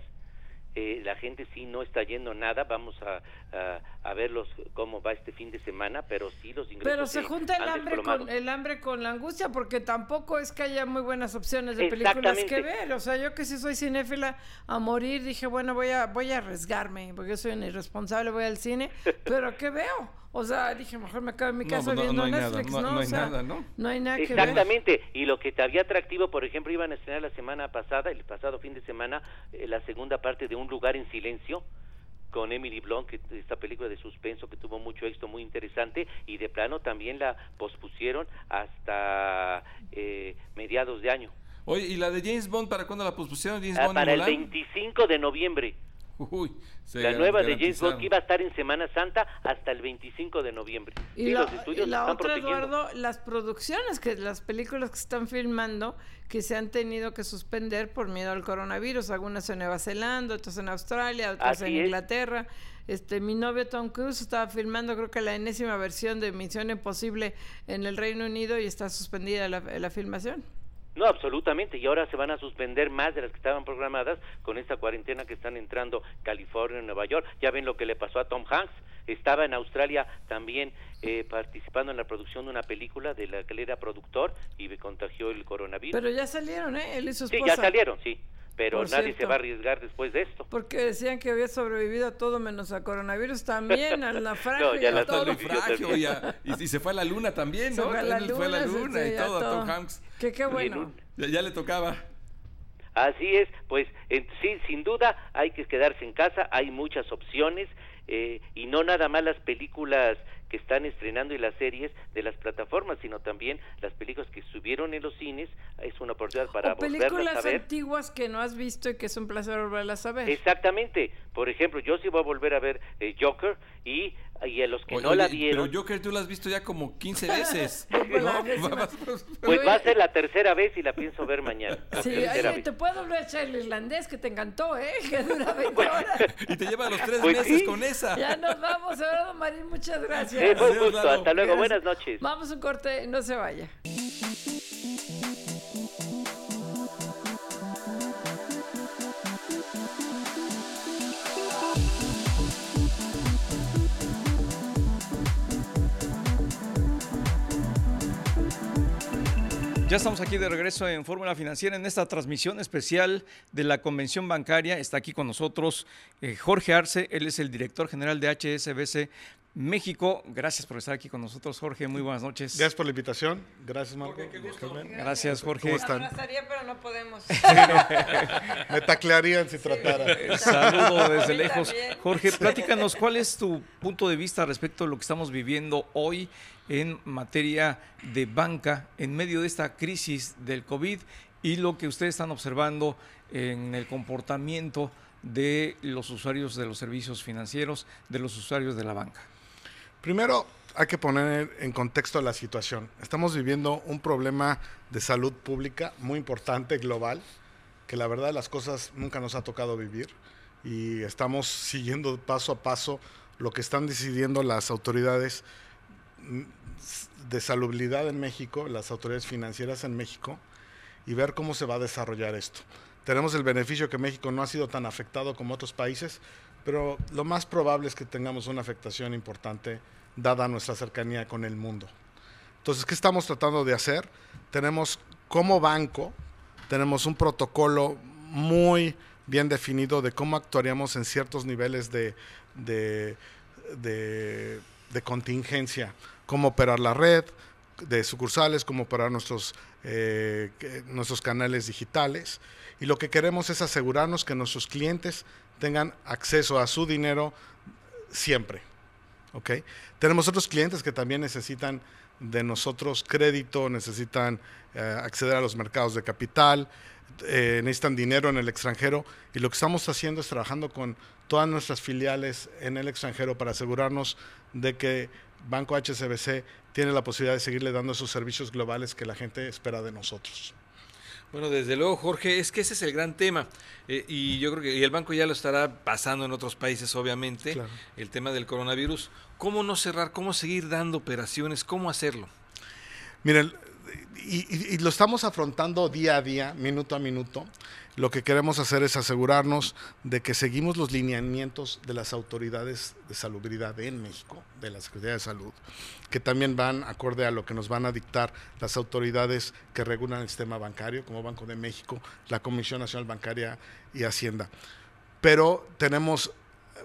Eh, la gente sí no está yendo nada. Vamos a, a, a verlos cómo va este fin de semana, pero sí los ingresos.
Pero se junta el hambre,
desplomado.
con, el hambre con la angustia, porque tampoco es que haya muy buenas opciones de películas que ver. O sea, yo que sí soy cinéfila a morir, dije, bueno, voy a, voy a arriesgarme, porque yo soy un irresponsable, voy al cine, pero ¿qué veo? O sea, dije, mejor me quedo en mi
No,
casa
pues no,
viendo
no nada,
Netflix,
no-
¿no?
no
O
hay
sea,
nada, ¿no?
No hay nada que ver.
Exactamente, y lo que te había atractivo, por ejemplo, iban a estrenar la semana pasada, el pasado fin de semana, eh, la segunda parte de Un lugar en silencio con Emily Blunt, que esta película de suspenso que tuvo mucho éxito, muy interesante, y de plano también la pospusieron hasta eh, mediados de año,
Oye, ¿y la de James Bond para cuándo la pospusieron? James
Ah,
Bond
para el
Mulan?
25 de noviembre.
Uy, se
la nueva de James. Bond que iba a estar en Semana Santa hasta el 25 de noviembre.
Y
Sí,
la,
los estudios
y la
están
otra,
protegiendo.
Eduardo, las producciones, que las películas que se están filmando, que se han tenido que suspender por miedo al coronavirus, algunas en Nueva Zelanda, otras en Australia, otras
Así
en
es.
Inglaterra. Este, mi novio Tom Cruise estaba filmando, creo que la enésima versión de Misión Imposible en el Reino Unido y está suspendida la, la filmación.
No, absolutamente. Y ahora se van a suspender más de las que estaban programadas con esta cuarentena que están entrando California, Nueva York. Ya ven lo que le pasó a Tom Hanks. Estaba en Australia también eh, participando en la producción de una película de la que él era productor y me contagió el coronavirus.
Pero ya salieron, ¿eh? Él y su
sí, ya salieron, sí. Pero
Por
nadie
cierto.
se va a arriesgar después de esto.
Porque decían que había sobrevivido a todo menos a coronavirus también, al naufragio
No,
y
ya
a
la
todo.
Naufragio, y, a- y- y se fue a la luna también,
Se
¿no?
fue a la
También fue a la
luna,
luna y todo, a Tom. Hanks.
Que qué bueno.
Ya, ya le tocaba.
Así es, pues en- sí, sin duda hay que quedarse en casa, hay muchas opciones eh, y no nada más las películas que están estrenando y las series de las plataformas, sino también las películas que subieron en los cines, es una oportunidad para
o
volverlas a
películas
ver.
antiguas que no has visto y que es un placer volverlas a ver.
Exactamente, por ejemplo, yo sí voy a volver a ver eh, Joker y, y a los que
Oye,
no la vieron,
Pero Joker tú la has visto ya como 15 veces.
Pues la
¿no?
pues va a ser la tercera vez y la pienso ver mañana.
Sí, oye, te puedo volver a echar el irlandés que te encantó, ¿eh? Que dura 20 horas.
y te lleva los tres
Pues
meses
sí.
con esa.
Ya nos vamos, Eduardo Marín, muchas gracias.
Sí, fue un gusto, hasta luego,
Gracias.
buenas noches.
Vamos a un corte, no se vaya.
Ya estamos aquí de regreso en Fórmula Financiera en esta transmisión especial de la Convención Bancaria. Está aquí con nosotros eh, Jorge Arce, él es el director general de HSBC México. Gracias por estar aquí con nosotros, Jorge. Muy buenas noches.
Gracias por la invitación. Gracias, Marco.
Gracias, Jorge.
¿Cómo están?
Abrazaría, pero no podemos.
Me taclearían si tratara.
Saludo desde lejos.
también.
Jorge, platícanos cuál es tu punto de vista respecto a lo que estamos viviendo hoy en materia de banca en medio de esta crisis del COVID y lo que ustedes están observando en el comportamiento de los usuarios de los servicios financieros, de los usuarios de la banca.
Primero, hay que poner en contexto la situación. Estamos viviendo un problema de salud pública muy importante, global, que la verdad las cosas nunca nos ha tocado vivir y estamos siguiendo paso a paso lo que están decidiendo las autoridades de salubridad en México, las autoridades financieras en México, y ver cómo se va a desarrollar esto. Tenemos el beneficio que México no ha sido tan afectado como otros países, pero lo más probable es que tengamos una afectación importante dada nuestra cercanía con el mundo. Entonces, ¿qué estamos tratando de hacer? Tenemos como banco, tenemos un protocolo muy bien definido de cómo actuaríamos en ciertos niveles de, de, contingencia cómo operar la red de sucursales, cómo operar nuestros, eh, nuestros canales digitales. Y lo que queremos es asegurarnos que nuestros clientes tengan acceso a su dinero siempre. ¿okay? Tenemos otros clientes que también necesitan de nosotros crédito, necesitan eh, acceder a los mercados de capital, eh, necesitan dinero en el extranjero y lo que estamos haciendo es trabajando con todas nuestras filiales en el extranjero para asegurarnos de que Banco HSBC tiene la posibilidad de seguirle dando esos servicios globales que la gente espera de nosotros.
Bueno, desde luego, Jorge, es que ese es el gran tema. Eh, y yo creo que y el banco ya lo estará pasando en otros países, obviamente, el tema del coronavirus. ¿Cómo no cerrar? ¿Cómo seguir dando operaciones? ¿Cómo hacerlo?
Miren, y, lo estamos afrontando día a día, minuto a minuto. Lo que queremos hacer es asegurarnos de que seguimos los lineamientos de las autoridades de salubridad en México, de la Secretaría de Salud, que también van acorde a lo que nos van a dictar las autoridades que regulan el sistema bancario, como Banco de México, la Comisión Nacional Bancaria y Hacienda. Pero tenemos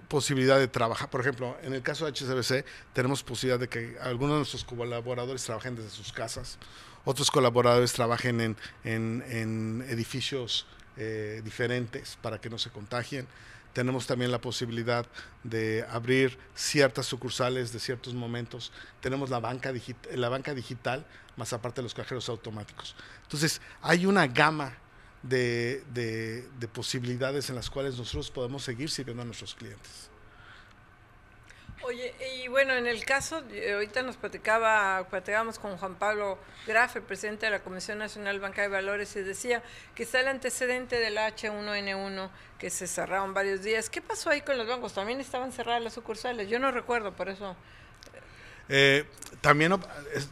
posibilidad de trabajar, por ejemplo, en el caso de HCBC, tenemos posibilidad de que algunos de nuestros colaboradores trabajen desde sus casas otros colaboradores trabajen en, en, edificios eh, diferentes para que no se contagien. Tenemos también la posibilidad de abrir ciertas sucursales de ciertos momentos. Tenemos la banca, la banca digital, más aparte de los cajeros automáticos. Entonces, hay una gama de, de posibilidades en las cuales nosotros podemos seguir sirviendo a nuestros clientes.
Oye, y bueno, en el caso, eh, ahorita nos platicaba, platicábamos con Juan Pablo Graf, el presidente de la Comisión Nacional Bancaria de Valores, y decía que está el antecedente del H1N1, que se cerraron varios días. ¿Qué pasó ahí con los bancos? ¿También estaban cerradas las sucursales? Yo no recuerdo, por eso...
Eh, también,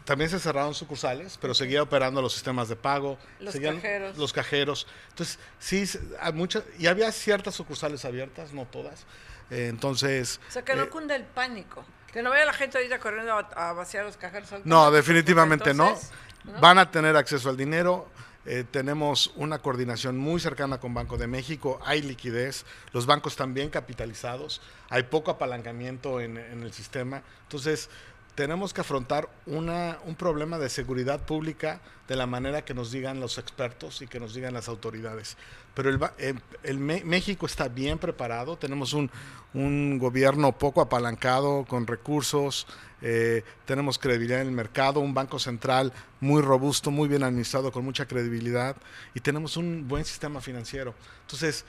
también se cerraron sucursales, pero seguía operando los sistemas de pago,
los cajeros.
Los cajeros. Entonces, sí, hay muchas, y había ciertas sucursales abiertas, no todas, entonces...
O sea, que no eh, cunda el pánico. Que no vaya la gente ahorita corriendo a, vaciar los cajeros.
No, definitivamente no. Van a tener acceso al dinero. Eh, tenemos una coordinación muy cercana con Banco de México, hay liquidez, los bancos están bien capitalizados, hay poco apalancamiento en, en el sistema. Entonces, tenemos que afrontar un problema de seguridad pública de la manera que nos digan los expertos y que nos digan las autoridades. Pero el, el, México está bien preparado, tenemos un, un, gobierno poco apalancado, con recursos, eh, tenemos credibilidad en el mercado, un banco central muy robusto, muy bien administrado, con mucha credibilidad, y tenemos un buen sistema financiero. Entonces,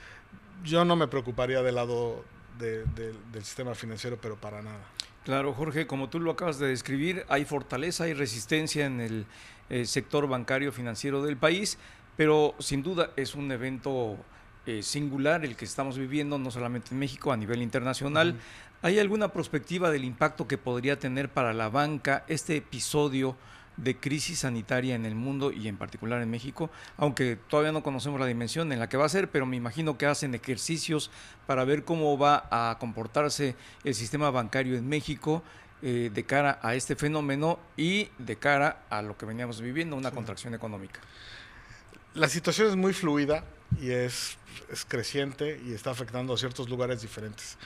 yo no me preocuparía del lado del sistema financiero, pero para nada.
Claro, Jorge, como tú lo acabas de describir, hay fortaleza y resistencia en el eh, sector bancario financiero del país, pero sin duda es un evento eh, singular el que estamos viviendo, no solamente en México, a nivel internacional. ¿Hay alguna perspectiva del impacto que podría tener para la banca este episodio? De crisis sanitaria en el mundo y en particular en México, aunque todavía no conocemos la dimensión en la que va a ser, pero me imagino que hacen ejercicios para ver cómo va a comportarse el sistema bancario en México eh, de cara a este fenómeno y de cara a lo que veníamos viviendo, una contracción económica.
La situación es muy fluida y es, es creciente y está afectando a ciertos lugares diferentes.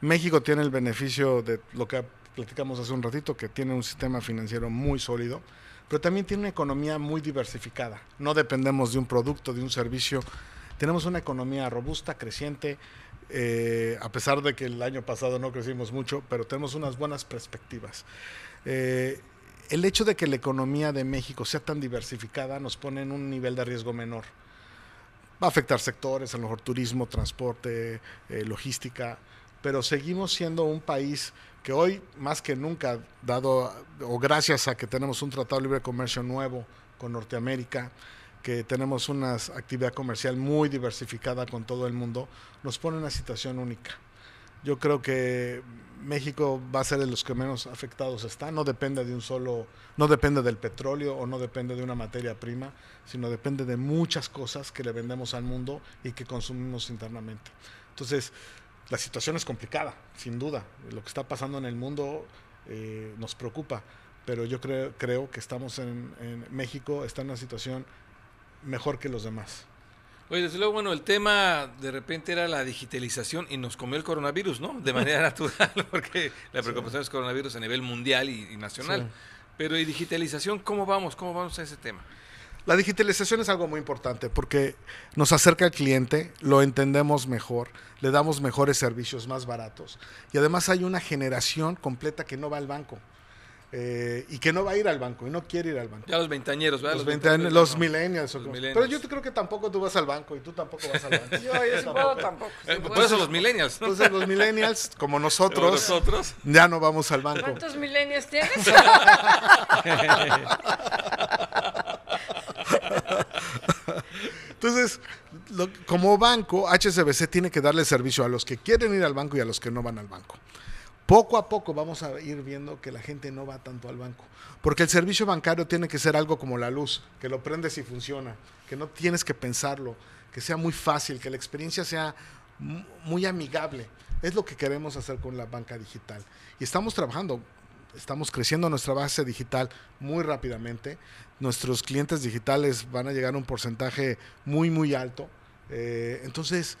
México tiene el beneficio de lo que platicamos hace un ratito, que tiene un sistema financiero muy sólido, pero también tiene una economía muy diversificada. No dependemos de un producto, de un servicio. Tenemos una economía robusta, creciente, eh, a pesar de que el año pasado no crecimos mucho, pero tenemos unas buenas perspectivas. Eh, el hecho de que la economía de México sea tan diversificada nos pone en un nivel de riesgo menor. Va a afectar sectores, a lo mejor turismo, transporte, eh, logística, pero seguimos siendo un país que hoy, más que nunca, dado o gracias a que tenemos un tratado de libre comercio nuevo con Norteamérica, que tenemos una actividad comercial muy diversificada con todo el mundo, nos pone en una situación única. Yo creo que México va a ser de los que menos afectados está, no depende de un solo, no depende del petróleo o no depende de una materia prima, sino depende de muchas cosas que le vendemos al mundo y que consumimos internamente. Entonces, la situación es complicada, sin duda. Lo que está pasando en el mundo eh, nos preocupa, pero yo creo, creo que estamos en, en México, está en una situación mejor que los demás.
Oye, desde luego, bueno, el tema de repente era la digitalización y nos comió el coronavirus, ¿no? De manera natural, porque la preocupación es coronavirus a nivel mundial y, nacional. Pero ¿y digitalización cómo vamos? ¿Cómo vamos a ese tema?
La digitalización es algo muy importante porque nos acerca al cliente, lo entendemos mejor, le damos mejores servicios más baratos y además hay una generación completa que no va al banco. Eh, y que no va a ir al banco y no quiere ir al banco.
Ya los veintañeros,
¿verdad? Los, los, millennials, Pero yo creo que tampoco tú vas al banco y tú tampoco vas al banco.
yo, yo tampoco. tampoco.
Eh, por eso los millennials.
Entonces los millennials, como nosotros, nosotros, ya no vamos al banco.
¿Cuántos millennials tienes?
Entonces, como banco, HSBC tiene que darle servicio a los que quieren ir al banco y a los que no van al banco poco a poco vamos a ir viendo que la gente no va tanto al banco. Porque el servicio bancario tiene que ser algo como la luz, que lo prendes y funciona, que no tienes que pensarlo, que sea muy fácil, que la experiencia sea muy amigable. Es lo que queremos hacer con la banca digital. Y estamos trabajando, estamos creciendo nuestra base digital muy rápidamente. Nuestros clientes digitales van a llegar a un porcentaje muy, muy alto. Eh, entonces,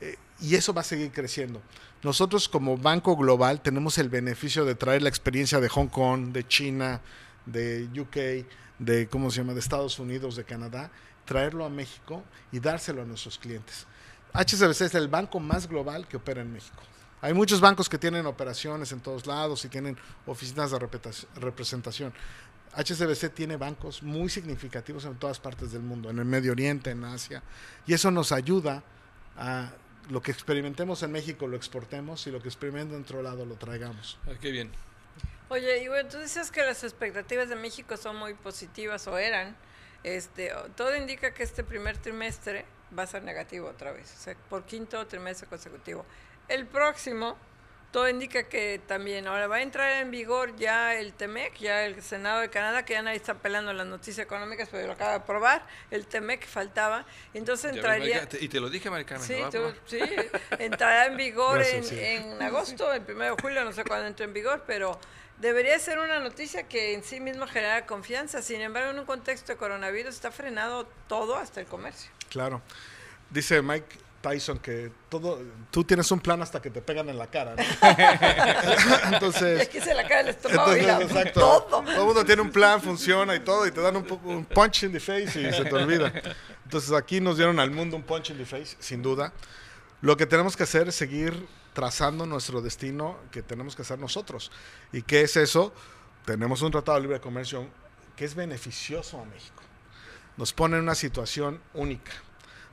eh, y eso va a seguir creciendo. Nosotros como banco global tenemos el beneficio de traer la experiencia de Hong Kong, de China, de UK, de cómo se llama, de Estados Unidos, de Canadá, traerlo a México y dárselo a nuestros clientes. HSBC es el banco más global que opera en México. Hay muchos bancos que tienen operaciones en todos lados y tienen oficinas de representación. HSBC tiene bancos muy significativos en todas partes del mundo, en el Medio Oriente, en Asia, y eso nos ayuda a lo que experimentemos en México lo exportemos y lo que experimentemos en otro lado lo traigamos.
Ah, qué bien.
Oye, y bueno, tú dices que las expectativas de México son muy positivas o eran. Este, todo indica que este primer trimestre va a ser negativo otra vez, o sea, por quinto trimestre consecutivo. El próximo todo indica que también ahora va a entrar en vigor ya el TEMEC, ya el Senado de Canadá, que ya nadie está pelando las noticias económicas, pero lo acaba de aprobar, el TEMEC faltaba, entonces entraría...
y te lo dije, Maricarmen.
Sí, sí, entrará en vigor en, agosto, el primero de julio, no sé cuándo entró en vigor, pero debería ser una noticia que en sí mismo genera confianza, sin embargo, en un contexto de coronavirus está frenado todo hasta el comercio.
Claro. Dice Mike Tyson que todo, tú tienes un plan hasta que te pegan en la cara.
entonces, aquí se la cara el estómago exacto,
todo. todo el mundo tiene un plan, funciona y todo, y te dan un, un punch in the face y se te olvida. Entonces aquí nos dieron al mundo un punch in the face, sin duda. Lo que tenemos que hacer es seguir trazando nuestro destino que tenemos que hacer nosotros. ¿Y qué es eso? Tenemos un tratado de libre comercio que es beneficioso a México. Nos pone en una situación única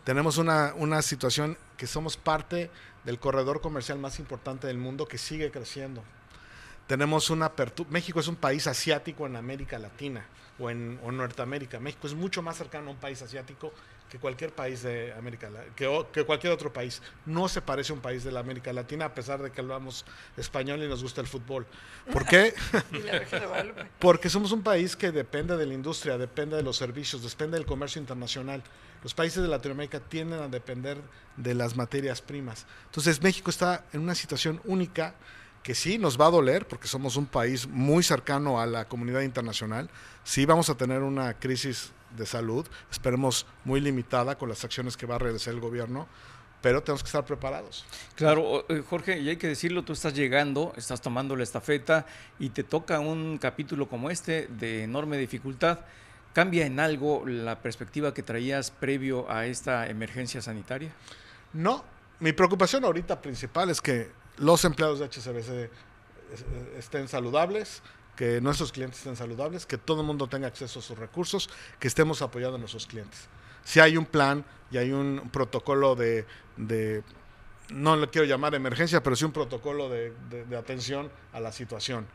tenemos una, una situación que somos parte del corredor comercial más importante del mundo que sigue creciendo. Tenemos una apertura. México es un país asiático en América Latina o en Norteamérica. México es mucho más cercano a un país asiático que cualquier país de América que, que cualquier otro país. No se parece a un país de la América Latina a pesar de que hablamos español y nos gusta el fútbol. ¿Por qué? Porque somos un país que depende de la industria, depende de los servicios, depende del comercio internacional. Los países de Latinoamérica tienden a depender de las materias primas. Entonces México está en una situación única que sí nos va a doler porque somos un país muy cercano a la comunidad internacional. Sí vamos a tener una crisis de salud, esperemos muy limitada con las acciones que va a realizar el gobierno, pero tenemos que estar preparados.
Claro, eh, Jorge, y hay que decirlo, tú estás llegando, estás tomando la estafeta y te toca un capítulo como este de enorme dificultad. ¿Cambia en algo la perspectiva que traías previo a esta emergencia sanitaria?
No, mi preocupación ahorita principal es que los empleados de HCBC estén saludables, que nuestros clientes estén saludables, que todo el mundo tenga acceso a sus recursos, que estemos apoyando a nuestros clientes. Si hay un plan y hay un protocolo de, no le quiero llamar emergencia, pero sí un protocolo de, atención a la situación.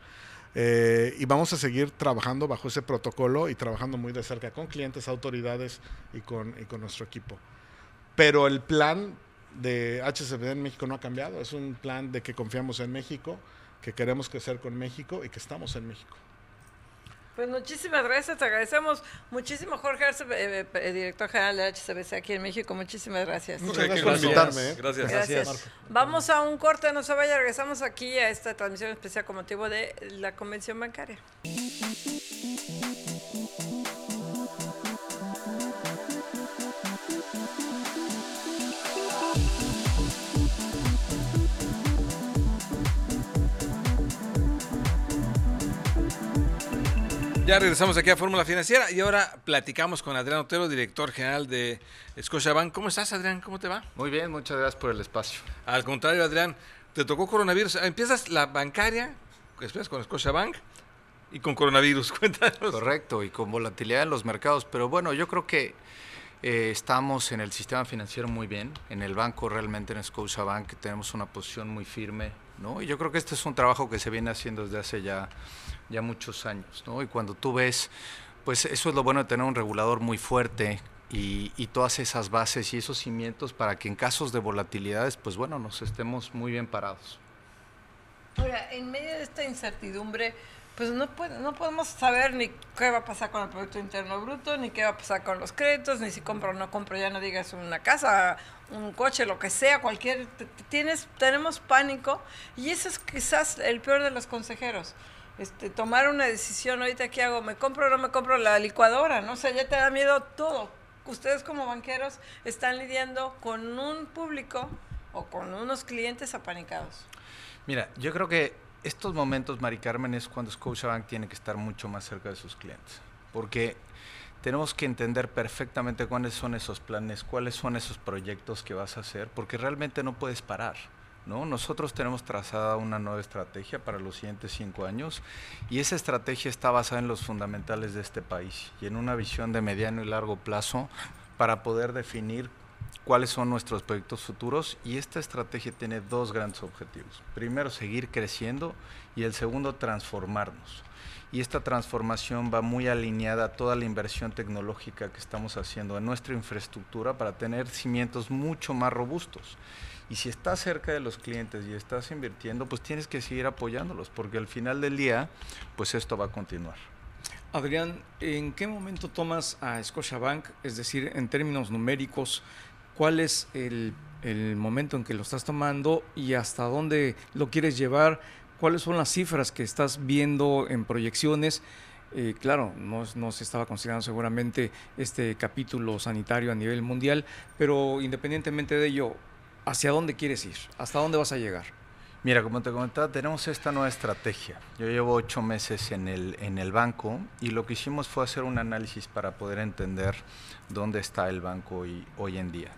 Eh, y vamos a seguir trabajando bajo ese protocolo y trabajando muy de cerca con clientes, autoridades y con, nuestro equipo. Pero el plan de HCBD en México no ha cambiado. Es un plan de que confiamos en México, que queremos crecer con México y que estamos en México.
Pues muchísimas gracias, te agradecemos muchísimo Jorge Arce, eh, eh, director general de HCBC aquí en México. Muchísimas gracias.
Muchas gracias por invitarme.
¿eh? Gracias.
gracias. Vamos a un corte, no se vaya, regresamos aquí a esta transmisión especial con motivo de la convención bancaria.
Ya regresamos aquí a Fórmula Financiera y ahora platicamos con Adrián Otero, director general de Scotiabank. ¿Cómo estás, Adrián? ¿Cómo te va?
Muy bien, muchas gracias por el espacio.
Al contrario, Adrián, te tocó coronavirus. Empiezas la bancaria, esperas con Scotiabank y con coronavirus. Cuéntanos.
Correcto, y con volatilidad en los mercados. Pero bueno, yo creo que eh, estamos en el sistema financiero muy bien. En el banco, realmente en Scotiabank, tenemos una posición muy firme. ¿No? Y yo creo que este es un trabajo que se viene haciendo desde hace ya ya muchos años, ¿no? Y cuando tú ves, pues eso es lo bueno de tener un regulador muy fuerte y, todas esas bases y esos cimientos para que en casos de volatilidades, pues bueno, nos estemos muy bien parados.
Ahora, en medio de esta incertidumbre, pues no, no podemos saber ni qué va a pasar con el Producto Interno Bruto, ni qué va a pasar con los créditos, ni si compro o no compro, ya no digas una casa, un coche, lo que sea, cualquier... Tienes, tenemos pánico y eso es quizás el peor de los consejeros este, tomar una decisión ahorita qué hago, me compro o no me compro la licuadora, ¿no? O sea, ya te da miedo todo. Ustedes como banqueros están lidiando con un público o con unos clientes apanicados.
Mira, yo creo que estos momentos, Mari Carmen, es cuando Scotiabank tiene que estar mucho más cerca de sus clientes, porque tenemos que entender perfectamente cuáles son esos planes, cuáles son esos proyectos que vas a hacer, porque realmente no puedes parar. Nosotros tenemos trazada una nueva estrategia para los siguientes cinco años y esa estrategia está basada en los fundamentales de este país y en una visión de mediano y largo plazo para poder definir cuáles son nuestros proyectos futuros y esta estrategia tiene dos grandes objetivos. Primero, seguir creciendo y el segundo, transformarnos. Y esta transformación va muy alineada a toda la inversión tecnológica que estamos haciendo en nuestra infraestructura para tener cimientos mucho más robustos. Y si estás cerca de los clientes y estás invirtiendo, pues tienes que seguir apoyándolos, porque al final del día, pues esto va a continuar.
Adrián, ¿en qué momento tomas a Scotiabank? Es decir, en términos numéricos, ¿cuál es el, el momento en que lo estás tomando y hasta dónde lo quieres llevar? ¿Cuáles son las cifras que estás viendo en proyecciones? Eh, claro, no, no, se estaba considerando seguramente este capítulo sanitario a nivel mundial, pero independientemente de ello, ¿hacia dónde quieres ir? ¿Hasta dónde vas a llegar?
Mira, como te comentaba, tenemos esta nueva estrategia. Yo llevo ocho meses en el, en el banco y lo que hicimos fue hacer un análisis para poder entender dónde está el banco hoy, hoy en día.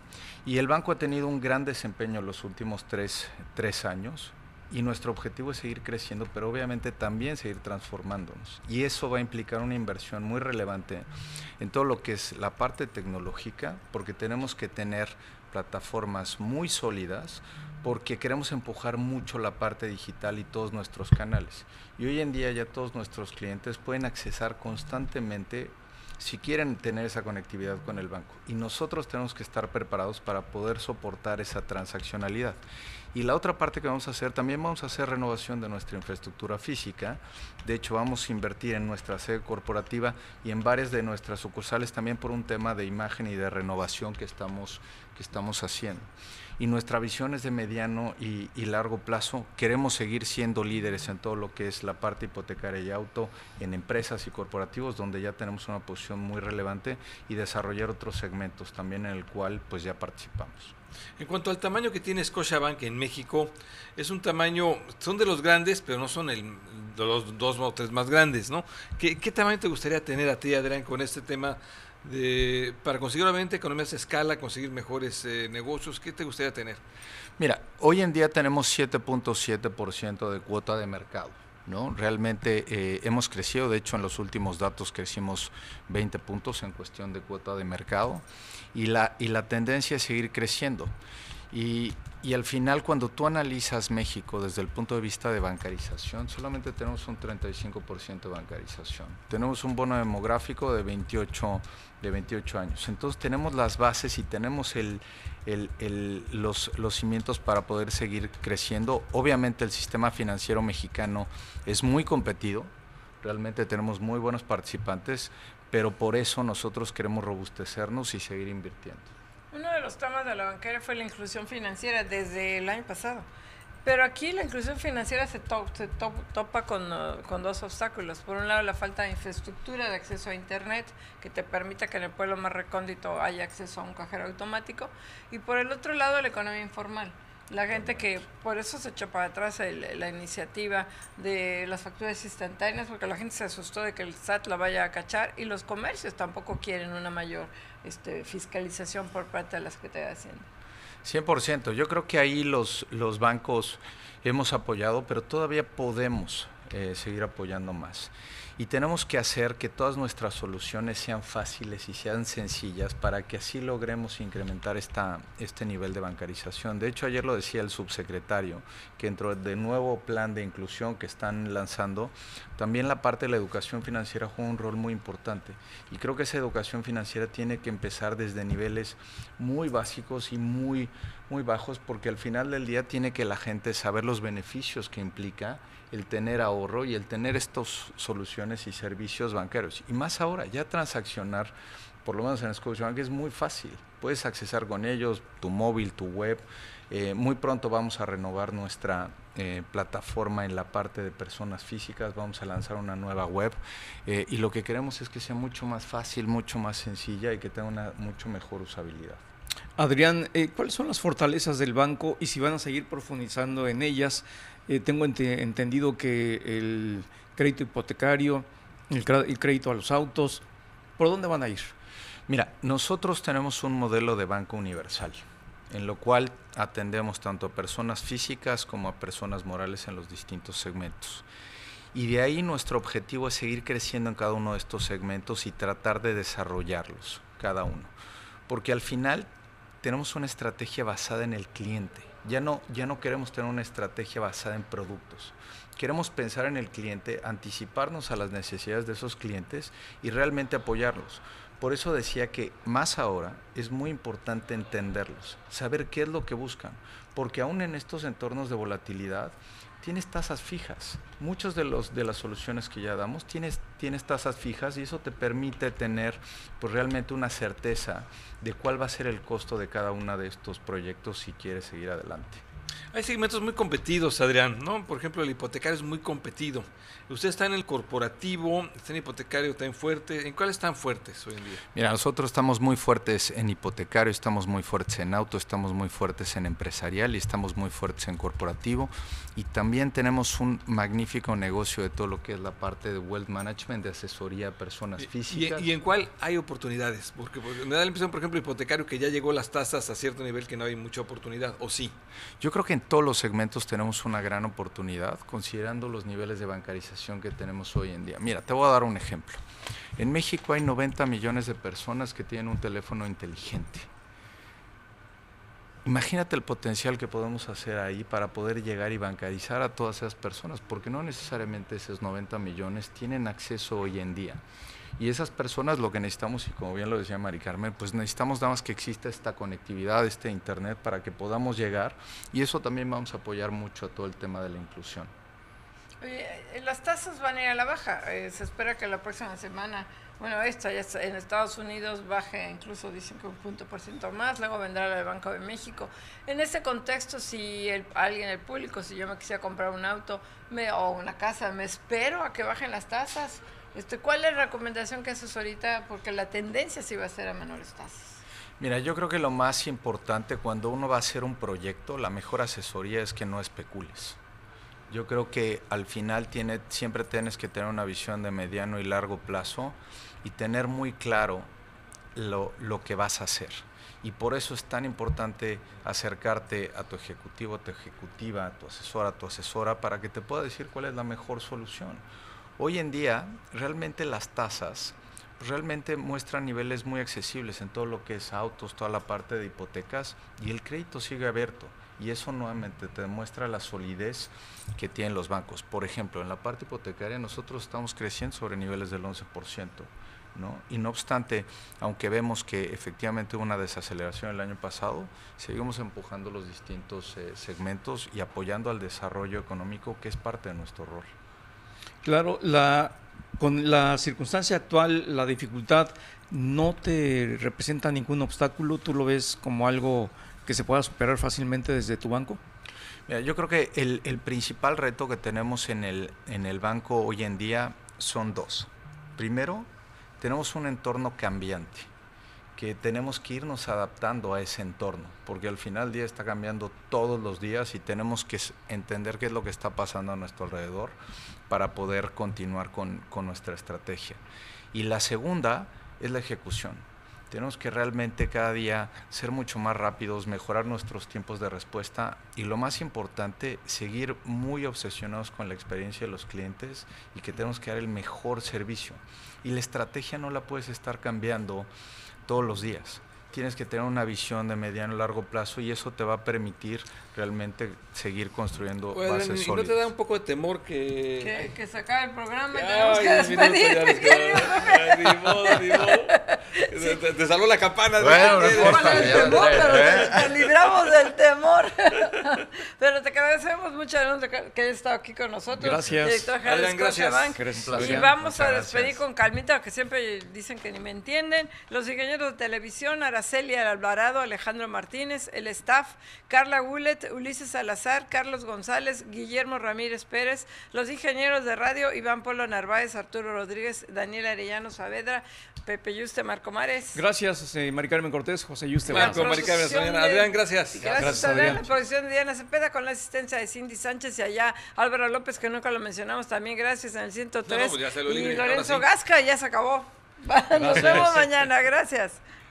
Y el banco ha tenido un gran desempeño los últimos tres, tres años y nuestro objetivo es seguir creciendo, pero obviamente también seguir transformándonos. Y eso va a implicar una inversión muy relevante en todo lo que es la parte tecnológica, porque tenemos que tener plataformas muy sólidas porque queremos empujar mucho la parte digital y todos nuestros canales. Y hoy en día ya todos nuestros clientes pueden accesar constantemente si quieren tener esa conectividad con el banco. Y nosotros tenemos que estar preparados para poder soportar esa transaccionalidad. Y la otra parte que vamos a hacer, también vamos a hacer renovación de nuestra infraestructura física. De hecho, vamos a invertir en nuestra sede corporativa y en varias de nuestras sucursales también por un tema de imagen y de renovación que estamos, que estamos haciendo y nuestra visión es de mediano y, largo plazo. Queremos seguir siendo líderes en todo lo que es la parte hipotecaria y auto, en empresas y corporativos, donde ya tenemos una posición muy relevante y desarrollar otros segmentos también en el cual pues ya participamos.
En cuanto al tamaño que tiene Scotiabank en México, es un tamaño, son de los grandes, pero no son el, los dos o tres más grandes, ¿no? ¿Qué, ¿Qué, tamaño te gustaría tener a ti, Adrián, con este tema de, para conseguir obviamente economías de escala, conseguir mejores eh, negocios? ¿Qué te gustaría tener?
Mira, hoy en día tenemos 7.7% de cuota de mercado. ¿No? Realmente eh, hemos crecido, de hecho en los últimos datos crecimos 20 puntos en cuestión de cuota de mercado y la, y la tendencia es seguir creciendo. Y, al final, cuando tú analizas México desde el punto de vista de bancarización, solamente tenemos un 35% de bancarización. Tenemos un bono demográfico de 28, de 28 años. Entonces tenemos las bases y tenemos el, los cimientos para poder seguir creciendo. Obviamente el sistema financiero mexicano es muy competido, realmente tenemos muy buenos participantes, pero por eso nosotros queremos robustecernos y seguir invirtiendo.
Uno de los temas de la bancaria fue la inclusión financiera desde el año pasado. Pero aquí la inclusión financiera se, to se to topa con, dos obstáculos. Por un lado, la falta de infraestructura de acceso a Internet que te permita que en el pueblo más recóndito haya acceso a un cajero automático. Y por el otro lado, la economía informal. La gente que por eso se echó para atrás la iniciativa de las facturas instantáneas, porque la gente se asustó de que el SAT la vaya a cachar y los comercios tampoco quieren una mayor este, fiscalización por parte de la Secretaría de Hacienda.
100%. Yo creo que ahí los, los bancos hemos apoyado, pero todavía podemos eh, seguir apoyando más. Y tenemos que hacer que todas nuestras soluciones sean fáciles y sean sencillas para que así logremos incrementar esta, este nivel de bancarización. De hecho, ayer lo decía el subsecretario, que dentro del nuevo plan de inclusión que están lanzando, también la parte de la educación financiera juega un rol muy importante. Y creo que esa educación financiera tiene que empezar desde niveles muy básicos y muy, muy bajos, porque al final del día tiene que la gente saber los beneficios que implica el tener ahorro y el tener estas soluciones y servicios bancarios. Y más ahora, ya transaccionar, por lo menos en Scotiabank, es muy fácil. Puedes accesar con ellos, tu móvil, tu web. Eh, muy pronto vamos a renovar nuestra eh, plataforma en la parte de personas físicas, vamos a lanzar una nueva web eh, y lo que queremos es que sea mucho más fácil, mucho más sencilla y que tenga una mucho mejor usabilidad.
Adrián, ¿cuáles son las fortalezas del banco y si van a seguir profundizando en ellas? Eh, tengo ent entendido que el crédito hipotecario, el, crédito a los autos, ¿por dónde van a ir?
Mira, nosotros tenemos un modelo de banco universal, en lo cual atendemos tanto a personas físicas como a personas morales en los distintos segmentos. Y de ahí nuestro objetivo es seguir creciendo en cada uno de estos segmentos y tratar de desarrollarlos, cada uno. Porque al final tenemos una estrategia basada en el cliente. Ya no, ya no queremos tener una estrategia basada en productos. Queremos pensar en el cliente, anticiparnos a las necesidades de esos clientes y realmente apoyarlos. Por eso decía que más ahora es muy importante entenderlos, saber qué es lo que buscan, porque aún en estos entornos de volatilidad tienes tasas fijas. Muchas de, los, de las soluciones que ya damos tienes, tienes tasas fijas y eso te permite tener pues, realmente una certeza de cuál va a ser el costo de cada uno de estos proyectos si quieres seguir adelante.
Hay segmentos muy competidos, Adrián, ¿no? Por ejemplo, el hipotecario es muy competido. Usted está en el corporativo, está en hipotecario, está en fuerte. ¿En cuál están fuertes hoy en día?
Mira, nosotros estamos muy fuertes en hipotecario, estamos muy fuertes en auto, estamos muy fuertes en empresarial y estamos muy fuertes en corporativo. Y también tenemos un magnífico negocio de todo lo que es la parte de wealth management, de asesoría a personas físicas.
¿Y, y en cuál hay oportunidades? Porque, porque, me da la impresión, por ejemplo, hipotecario, que ya llegó las tasas a cierto nivel que no hay mucha oportunidad, ¿o sí?
Yo creo que en todos los segmentos tenemos una gran oportunidad, considerando los niveles de bancarización que tenemos hoy en día. Mira, te voy a dar un ejemplo. En México hay 90 millones de personas que tienen un teléfono inteligente. Imagínate el potencial que podemos hacer ahí para poder llegar y bancarizar a todas esas personas, porque no necesariamente esos 90 millones tienen acceso hoy en día. Y esas personas lo que necesitamos, y como bien lo decía Mari Carmen, pues necesitamos nada más que exista esta conectividad, este Internet, para que podamos llegar. Y eso también vamos a apoyar mucho a todo el tema de la inclusión.
Oye, las tasas van a ir a la baja. Eh, se espera que la próxima semana, bueno, esta ya está, en Estados Unidos baje incluso dicen que un punto por ciento más, luego vendrá la del Banco de México. En ese contexto, si el, alguien, el público, si yo me quisiera comprar un auto me, o una casa, me espero a que bajen las tasas. Este, ¿Cuál es la recomendación que haces ahorita? Porque la tendencia sí va a ser a menores tasas.
Mira, yo creo que lo más importante cuando uno va a hacer un proyecto, la mejor asesoría es que no especules. Yo creo que al final tiene, siempre tienes que tener una visión de mediano y largo plazo y tener muy claro lo, lo, que vas a hacer. Y por eso es tan importante acercarte a tu ejecutivo, a tu ejecutiva, a tu asesora, a tu asesora, para que te pueda decir cuál es la mejor solución. Hoy en día, realmente las tasas realmente muestra niveles muy accesibles en todo lo que es autos, toda la parte de hipotecas y el crédito sigue abierto. Y eso nuevamente te demuestra la solidez que tienen los bancos. Por ejemplo, en la parte hipotecaria nosotros estamos creciendo sobre niveles del 11%. ¿no? Y no obstante, aunque vemos que efectivamente hubo una desaceleración el año pasado, seguimos empujando los distintos eh, segmentos y apoyando al desarrollo económico que es parte de nuestro rol.
Claro, la, con la circunstancia actual, la dificultad no te representa ningún obstáculo, tú lo ves como algo que se pueda superar fácilmente desde tu banco.
Yo creo que el, principal reto que tenemos en el, en el banco hoy en día son dos. Primero, tenemos un entorno cambiante, que tenemos que irnos adaptando a ese entorno, porque al final el día está cambiando todos los días y tenemos que entender qué es lo que está pasando a nuestro alrededor para poder continuar con, con nuestra estrategia. Y la segunda es la ejecución. Tenemos que realmente cada día ser mucho más rápidos, mejorar nuestros tiempos de respuesta y lo más importante, seguir muy obsesionados con la experiencia de los clientes y que tenemos que dar el mejor servicio. Y la estrategia no la puedes estar cambiando todos los días tienes que tener una visión de mediano y largo plazo y eso te va a permitir realmente seguir construyendo
bueno,
bases
¿y
sólidas.
¿No te da un poco de temor que...
Que, que se acabe el programa y
Ay,
tenemos que despedirte, querido.
Ni modo, ni modo. Te, te- te salvó la campana.
Bueno, no
¿Qué?
importa,
Con el
ya,
temor, pero
¿eh?
te, te libramos del temor. pero te agradecemos mucho que hayas estado aquí con nosotros.
Gracias.
Director general de
Adrián, gracias.
Gracias,
Y vamos a
Muchas
despedir
gracias.
con calmita, que siempre dicen que ni me entienden. Los ingenieros de televisión, Araceli Alvarado, Alejandro Martínez, el staff, Carla Gullet, Ulises Salazar, Carlos González, Guillermo Ramírez Pérez, los ingenieros de radio, Iván Polo Narváez, Arturo Rodríguez, Daniel Arellano Saavedra, Pepe Yuste Marco Mares.
Gracias, eh, Mari Carmen Cortés, José Yuste.
Marco, Mari Carmen, Adrián, gracias.
Gracias,
Gracias,
Adrián. La producción de Diana Cepeda con la asistencia de Cindy Sánchez y allá Álvaro López, que nunca lo mencionamos también. Gracias en el 103.
No, no, pues
y Lorenzo
sí.
Gasca, ya se acabó. Nos vemos mañana. Gracias.